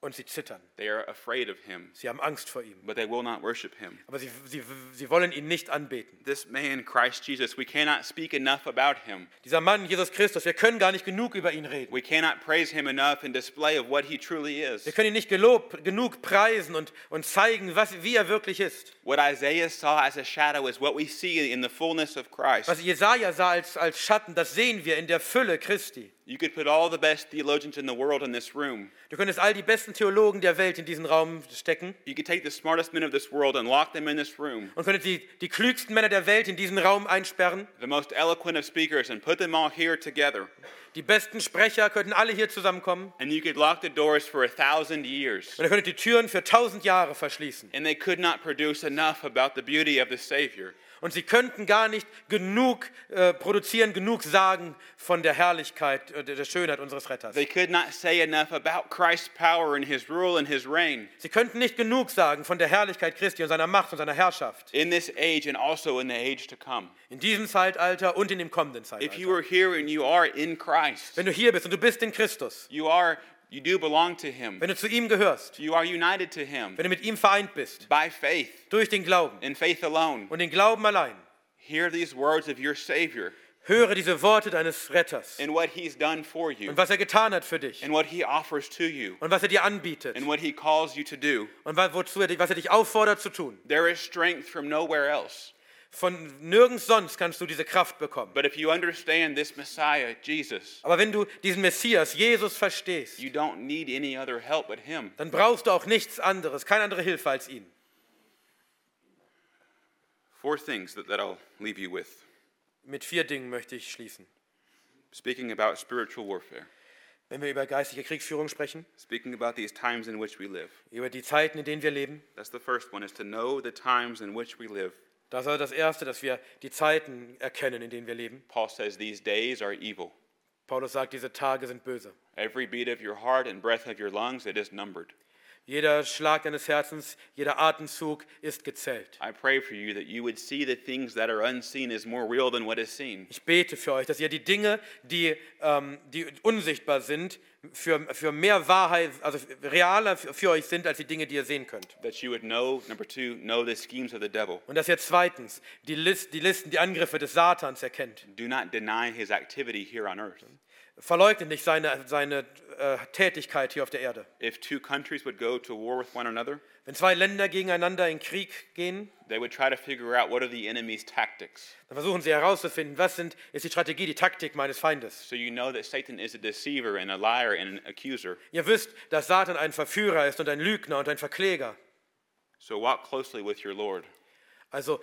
Und sie zittern. They are afraid of him, Sie haben Angst vor ihm. but they will not worship him. Aber sie, sie, sie wollen ihn nicht anbeten. This man, Christ Jesus, we cannot speak enough about him. Dieser Mann, Jesus Christus, wir können gar nicht genug über ihn reden. We cannot praise him enough in display of what he truly is. Wir können ihn nicht gelob, genug preisen und, und zeigen, was, wie er wirklich ist. What Isaiah saw as a shadow is what we see in the fullness of Christ. Was Jesaja sah als, als Schatten, das sehen wir in der Fülle Christi. You could put all the best theologians in the world in this room. Du könntest all die besten Theologen der Welt in diesen Raum stecken You could take the smartest men of this world and lock them in this room, und könntest die, die klügsten Männer der Welt in diesen Raum einsperren. the most eloquent of speakers, and put them all here together. Die besten Sprecher könnten alle hier zusammenkommen. And you could lock the doors for a thousand years. Und ihr könntet die Türen für tausend Jahre verschließen. And they could not produce enough about the beauty of the Savior. Und sie könnten gar nicht genug äh, produzieren, genug sagen von der Herrlichkeit, äh, der Schönheit unseres Retters. They could not say enough about Christ's power and his rule and his reign Sie könnten nicht genug sagen von der Herrlichkeit Christi und seiner Macht und seiner Herrschaft. in this age and also in the age to come. In diesem Zeitalter und in dem kommenden If you Zeitalter. are here and you are in Christ, Wenn du hier bist und du bist in Christus, you are you do belong to him. wenn du zu ihm gehörst, You are united to him wenn du mit ihm vereint bist, by faith, durch den Glauben in faith alone. und den Glauben allein, Hear these words of your Savior höre diese Worte deines Retters and what he's done for you und was er getan hat für dich and what he offers to you und was er dir anbietet and what he calls you to do. und wozu er, was er dich auffordert zu tun. There is strength from nowhere else. Von nirgends sonst kannst du diese Kraft bekommen. But if you understand this Messiah, Jesus, Aber wenn du diesen Messias, Jesus, verstehst, you don't need any other help but him. dann brauchst du auch nichts anderes, keine andere Hilfe als ihn. Four things that, that I'll leave you with. Mit vier Dingen möchte ich schließen. Speaking about spiritual warfare, Wenn wir über geistige Kriegsführung sprechen, speaking about these times in which we live. über die Zeiten, in denen wir leben, That's the first one, is to know the times in which we live. Da soll das Erste, dass wir die Zeiten erkennen, in denen wir leben. Paul says these days are evil. Paulus sagt, diese Tage sind böse. Every beat of your heart and breath of your lungs, it is numbered. Jeder Schlag deines Herzens, jeder Atemzug ist gezählt. I pray for you that you would see the things that are unseen as more real than what is seen. Ich bete für euch, dass ihr die Dinge, die, ähm, die unsichtbar sind, für, für mehr Wahrheit, also realer für, für euch sind als die Dinge, die ihr sehen könnt. That you would know, number two, know the schemes of the devil. Und dass ihr zweitens die, List, die Listen, die Angriffe des Satans erkennt. Do not deny his activity here on earth. Verleugnet nicht seine, seine äh, Tätigkeit hier auf der Erde. If two countries would go to war with one another, Wenn zwei Länder gegeneinander in Krieg gehen, they would try to figure out what are the enemy's tactics. dann versuchen sie herauszufinden, was sind, ist die Strategie, die Taktik meines Feindes. So you know that Satan is a deceiver and a liar and an accuser. Ihr wisst, dass Satan ein Verführer ist und ein Lügner und ein Verkläger. So walk closely with your Lord Also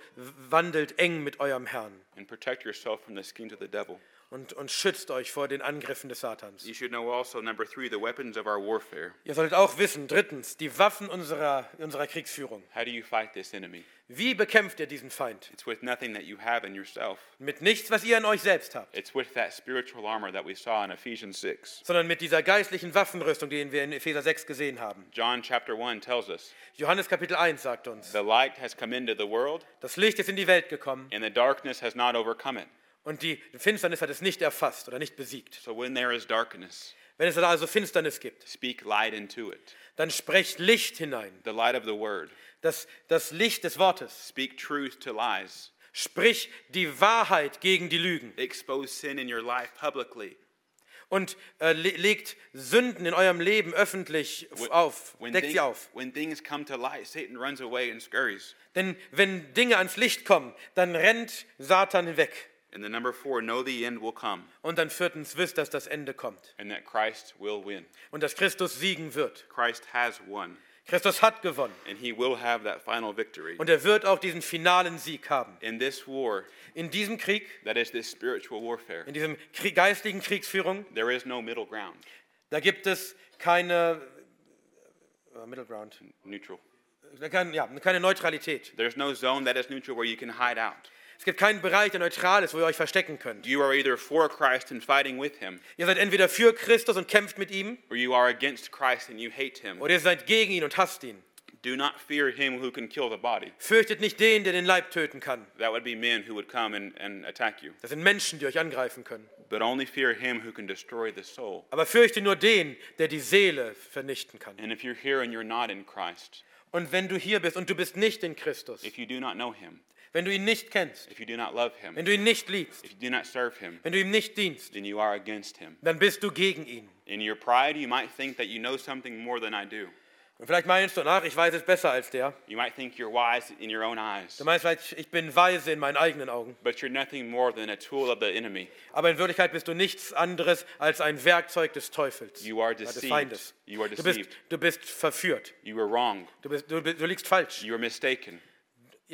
wandelt eng mit eurem Herrn and protect yourself from the schemes of the devil. Und, und schützt euch vor den Angriffen des Satans. You should know also, number three, the weapons of our warfare. Ihr solltet auch wissen, drittens, die Waffen unserer, unserer Kriegsführung. How do you fight this enemy? Wie bekämpft ihr diesen Feind? It's with nothing that you have in yourself. Mit nichts, was ihr in euch selbst habt, It's with that spiritual armor that we saw in Ephesians 6. sondern mit dieser geistlichen Waffenrüstung, die wir in Epheser 6 gesehen haben. John chapter 1 tells us Johannes Kapitel 1 sagt uns, the light has come into the world, das Licht ist in die Welt gekommen and the darkness has not overcome it. Und die Finsternis hat es nicht erfasst oder nicht besiegt. So when there is darkness, Wenn es da also Finsternis gibt, speak light into it. dann sprecht Licht hinein, The light of the word. das, das Licht des Wortes. Speak truth to lies. Sprich die Wahrheit gegen die Lügen Expose sin in your life publicly. und äh, le legt Sünden in eurem Leben öffentlich When- auf, when, deckt thing- sie auf. when things come to light, Satan runs away and scurries. Denn wenn Dinge ans Licht kommen, dann rennt Satan hinweg. And the number four, know the end will come Und dann viertens, wisst, dass das Ende kommt and that Christ will win. und dass Christus siegen wird. Christ has won, Christus hat gewonnen and he will have that final victory. und er wird auch diesen finalen Sieg haben. In this war, In diesem Krieg, that is this spiritual warfare, in diesem Krieg, geistlichen Kriegsführung, there is no middle ground, da gibt es keine äh, Middle Ground, neutral. Äh, kein, ja, keine Neutralität. There's no zone that is neutral where you can hide out. Es gibt keinen Bereich, der neutral ist, wo ihr euch verstecken könnt. You are either for Christ and fighting with him, Ihr seid entweder für Christus und kämpft mit ihm, or you are against Christ and you hate him. oder ihr seid gegen ihn und hasst ihn. Do not fear him who can kill the body. Fürchtet nicht den, der den Leib töten kann. That would be men who would come and, and attack you. Das sind Menschen, die euch angreifen können. But only fear him who can destroy the soul. Aber fürchte nur den, der die Seele vernichten kann. And if you're here and you're not in Christ, Und wenn du hier bist und du bist nicht in Christus, if you do not know him, wenn du ihn nicht kennst, if you do not love him, wenn du ihn nicht liebst, if you do not serve him, wenn du ihm nicht dienst, then you are against him. dann bist du gegen ihn. In your pride, you might think that you know something more than I do. Und vielleicht meinst du, ach, ich weiß es besser als der. You might think you're wise in your own eyes, Du meinst vielleicht, ich bin weise in meinen eigenen Augen. but you're nothing more than a tool of the enemy. Aber in Wirklichkeit bist du nichts anderes als ein Werkzeug des Teufels, You are oder des deceived. Feindes. You are Du bist, deceived. du bist verführt. You were wrong. Du, bist, du, du liegst falsch. You were mistaken.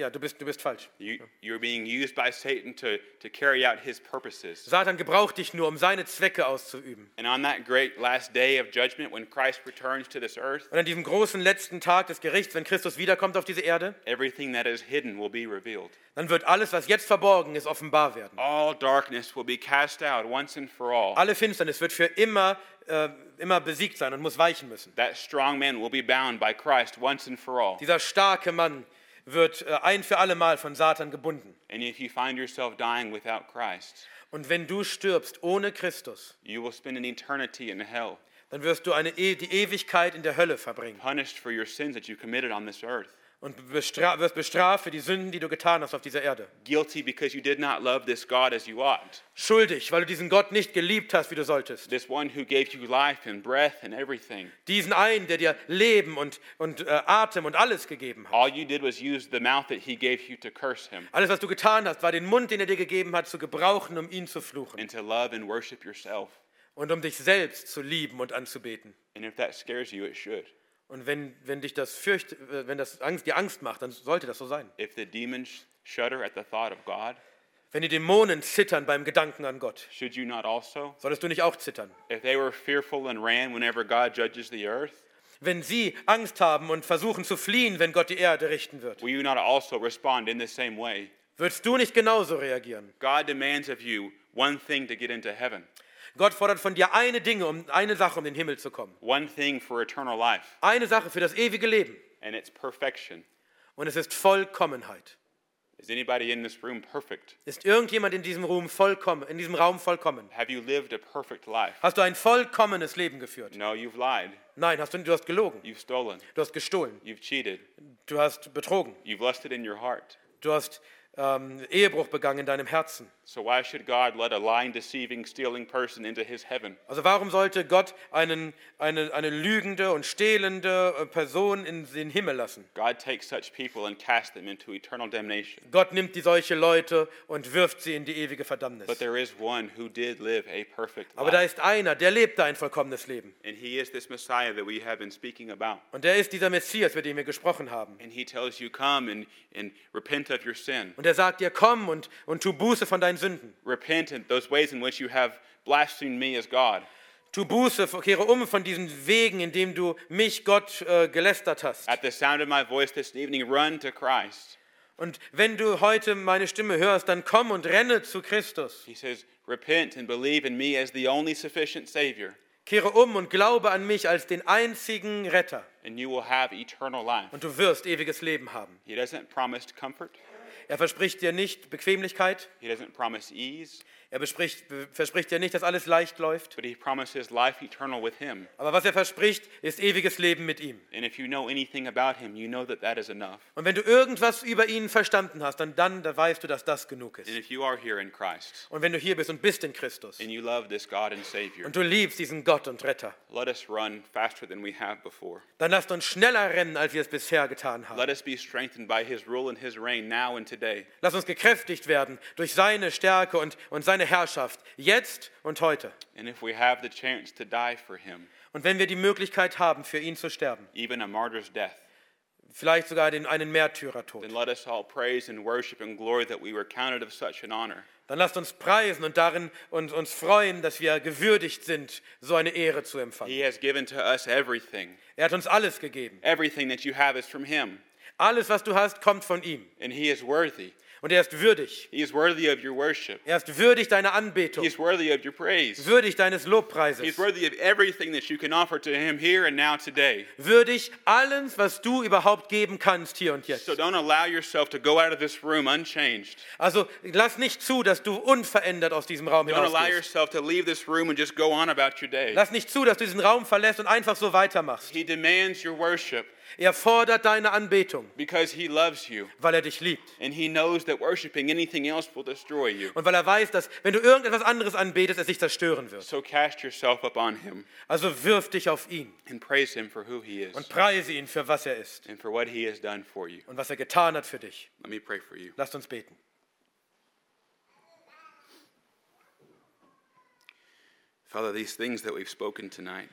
Ja, du bist, du bist falsch. You, you're being used by Satan to, to carry out his purposes. Satan gebraucht dich nur, um seine Zwecke auszuüben. And on that great last day of judgment, when Christ returns to this earth, Und an diesem großen letzten Tag des Gerichts, wenn Christus wiederkommt auf diese Erde, everything that is hidden will be revealed. dann wird alles, was jetzt verborgen ist, offenbar werden. All darkness will be cast out once and for all. Alle Finsternis wird für immer, äh, immer besiegt sein und muss weichen müssen. That strong man will be bound by Christ once and for all. Dieser starke Mann wird äh, ein für alle Mal von Satan gebunden. And if you find yourself dying without Christ, Und wenn du stirbst ohne Christus, you will spend an eternity in hell, dann wirst du eine e die Ewigkeit in der Hölle verbringen punished for your sins that you committed on this earth. Und bestra wirst bestraft für die Sünden, die du getan hast auf dieser Erde. Guilty because you did not love this God as you ought. Schuldig, weil du diesen Gott nicht geliebt hast, wie du solltest. This one who gave you life and breath and everything. Diesen einen, der dir Leben und, und äh, Atem und alles gegeben hat. All you did was use the mouth that he gave you to curse him Alles, was du getan hast, war den Mund, den er dir gegeben hat, zu gebrauchen, um ihn zu fluchen and to love and worship yourself. und um dich selbst zu lieben und anzubeten. And if that scares you, it should. Und wenn, wenn dich das fürcht, äh, wenn das Angst, dir Angst macht, dann sollte das so sein. If the demons shudder at the thought of God, Wenn die Dämonen zittern beim Gedanken an Gott, should you not also? solltest du nicht auch zittern. If they were fearful and ran whenever God judges the earth, Wenn sie Angst haben und versuchen zu fliehen, wenn Gott die Erde richten wird, will you not also respond in the same way? würdest du nicht genauso reagieren? God demands of you one thing to get into heaven, Gott fordert von dir eine Dinge, um eine Sache, um in den Himmel zu kommen. one thing for eternal life, Eine Sache für das ewige Leben. and it's perfection. Und es ist Vollkommenheit. Is anybody in this room perfect? Ist irgendjemand in diesem Raum vollkommen, in diesem Raum vollkommen? Have you lived a perfect life? Hast du ein vollkommenes Leben geführt? No, you've lied. Nein, hast du, du hast gelogen. You've stolen. Du hast gestohlen. You've cheated. Du hast betrogen. You've lusted in your heart. Du hast ähm, Ehebruch begangen in deinem Herzen. So why should God let a lying, deceiving, stealing person into his heaven? Also warum sollte Gott einen, eine, eine lügende und stehlende äh, Person in den Himmel lassen? God takes such people and casts them into eternal damnation. Gott nimmt die solche Leute und wirft sie in die ewige Verdammnis. But there is one who did live a perfect Aber da life. ist einer, der lebte ein vollkommenes Leben. And he is this Messiah that we have been speaking about. Und der ist dieser Messias, mit dem wir gesprochen haben. And he tells you, Come and, and repent of your sin. Und er sagt dir, komm und, und tu Buße von deinen Sünden. Repent in those ways in which you have blasphemed me as God. Tu Buße, kehre um von diesen Wegen, in denen du mich, Gott, äh, gelästert hast. At the sound of my voice this evening, run to Christ. Und wenn du heute meine Stimme hörst, dann komm und renne zu Christus. He says, Repent and believe in me as the only sufficient Savior, Kehre um und glaube an mich als den einzigen Retter. and you will have eternal life. Und du wirst ewiges Leben haben. He doesn't promise comfort, Er verspricht dir nicht Bequemlichkeit. He doesn't promise ease, Er verspricht dir nicht, dass alles leicht läuft. but He promises life eternal with Him. Aber was er verspricht, ist ewiges Leben mit ihm. And if you know anything about Him, you know that that is enough. Und wenn du irgendwas über ihn verstanden hast, dann, dann da weißt du, dass das genug ist. And if you are here in Christ Und wenn du hier bist und bist in Christus and you love this God and Savior, und du liebst diesen Gott und Retter, let us run faster than we have before. dann lasst uns schneller rennen, als wir es bisher getan haben. Let us be strengthened by His rule and His reign now and today. Lass uns gekräftigt werden durch seine Stärke und, und seine Herrschaft, jetzt und heute. And if we have the chance to die for Him, Und wenn wir die Möglichkeit haben, für ihn zu sterben, even a martyr's death, vielleicht sogar den, einen Märtyrertod, then let us all praise and worship and glory that we were counted of such an honor. dann lasst uns preisen und darin und uns freuen, dass wir gewürdigt sind, so eine Ehre zu empfangen. He has given to us everything. Er hat uns alles gegeben. Everything that you have is from Him, Alles, was du hast, kommt von ihm. and He is worthy. Und er ist würdig. He is worthy of your worship. Er ist würdig deiner He Anbetung, is worthy of your praise. würdig deines He is Lobpreises, worthy of everything that you can offer to Him here and now today. würdig allens, was du überhaupt geben kannst hier und jetzt. So don't allow yourself to go out of this room unchanged. Also lass nicht zu, dass du unverändert aus diesem Raum Don't allow hinausgehst. yourself to leave this room and just go on about your day. Lass nicht zu, dass du diesen Raum verlässt und einfach so weitermachst. He demands your worship Er fordert deine Anbetung, because He loves you. weil er dich liebt. And He knows that worshiping anything else will destroy you. Und weil er weiß, dass wenn du irgendetwas anderes anbetest, es dich zerstören wird. So cast yourself upon Him Also wirf dich auf ihn and praise Him for who He is und preise ihn für was er ist and for what He has done for you. und was er getan hat für dich. Let me pray for you. Lasst uns beten. Father, these things that we've spoken tonight,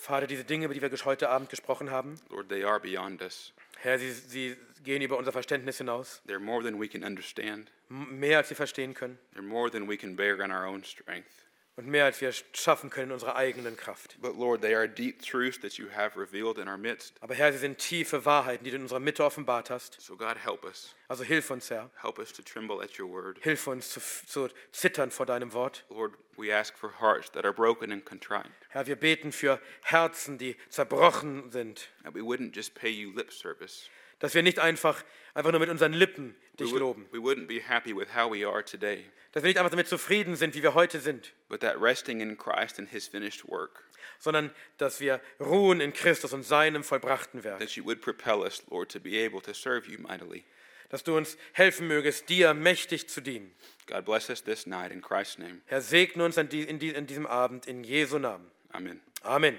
Vater, diese Dinge, über die wir heute Abend gesprochen haben, Lord, they are beyond us. Herr, sie, sie gehen über unser Verständnis hinaus. They're more than we can understand. M- Mehr als wir verstehen können They're more than we can bear in our own strength. Und mehr als wir schaffen können in unserer eigenen Kraft. But Lord, they are deep truths that you have revealed in our midst. Aber Herr, sie sind tiefe Wahrheiten, die du in unserer Mitte offenbart hast. So God, help us. Also hilf uns, Herr. Help us to tremble at your word. Hilf uns zu, zu zittern vor deinem Wort. Lord, we ask for hearts that are broken and contrite, Herr, wir beten für Herzen, die zerbrochen sind. that we wouldn't just pay you lip service. Dass wir nicht einfach, einfach nur mit unseren Lippen dich loben. we wouldn't be happy with how we are today, Dass wir nicht einfach damit zufrieden sind, wie wir heute sind. but that resting in Christ and his finished work, sondern dass wir ruhen in Christus und seinem vollbrachten Werk. that you would propel us, Lord, to be able to serve you mightily. Dass du uns helfen mögest, dir mächtig zu dienen. God bless us this night in Christ's name. Herr, segne uns in diesem Abend in Jesu Namen. Amen. Amen.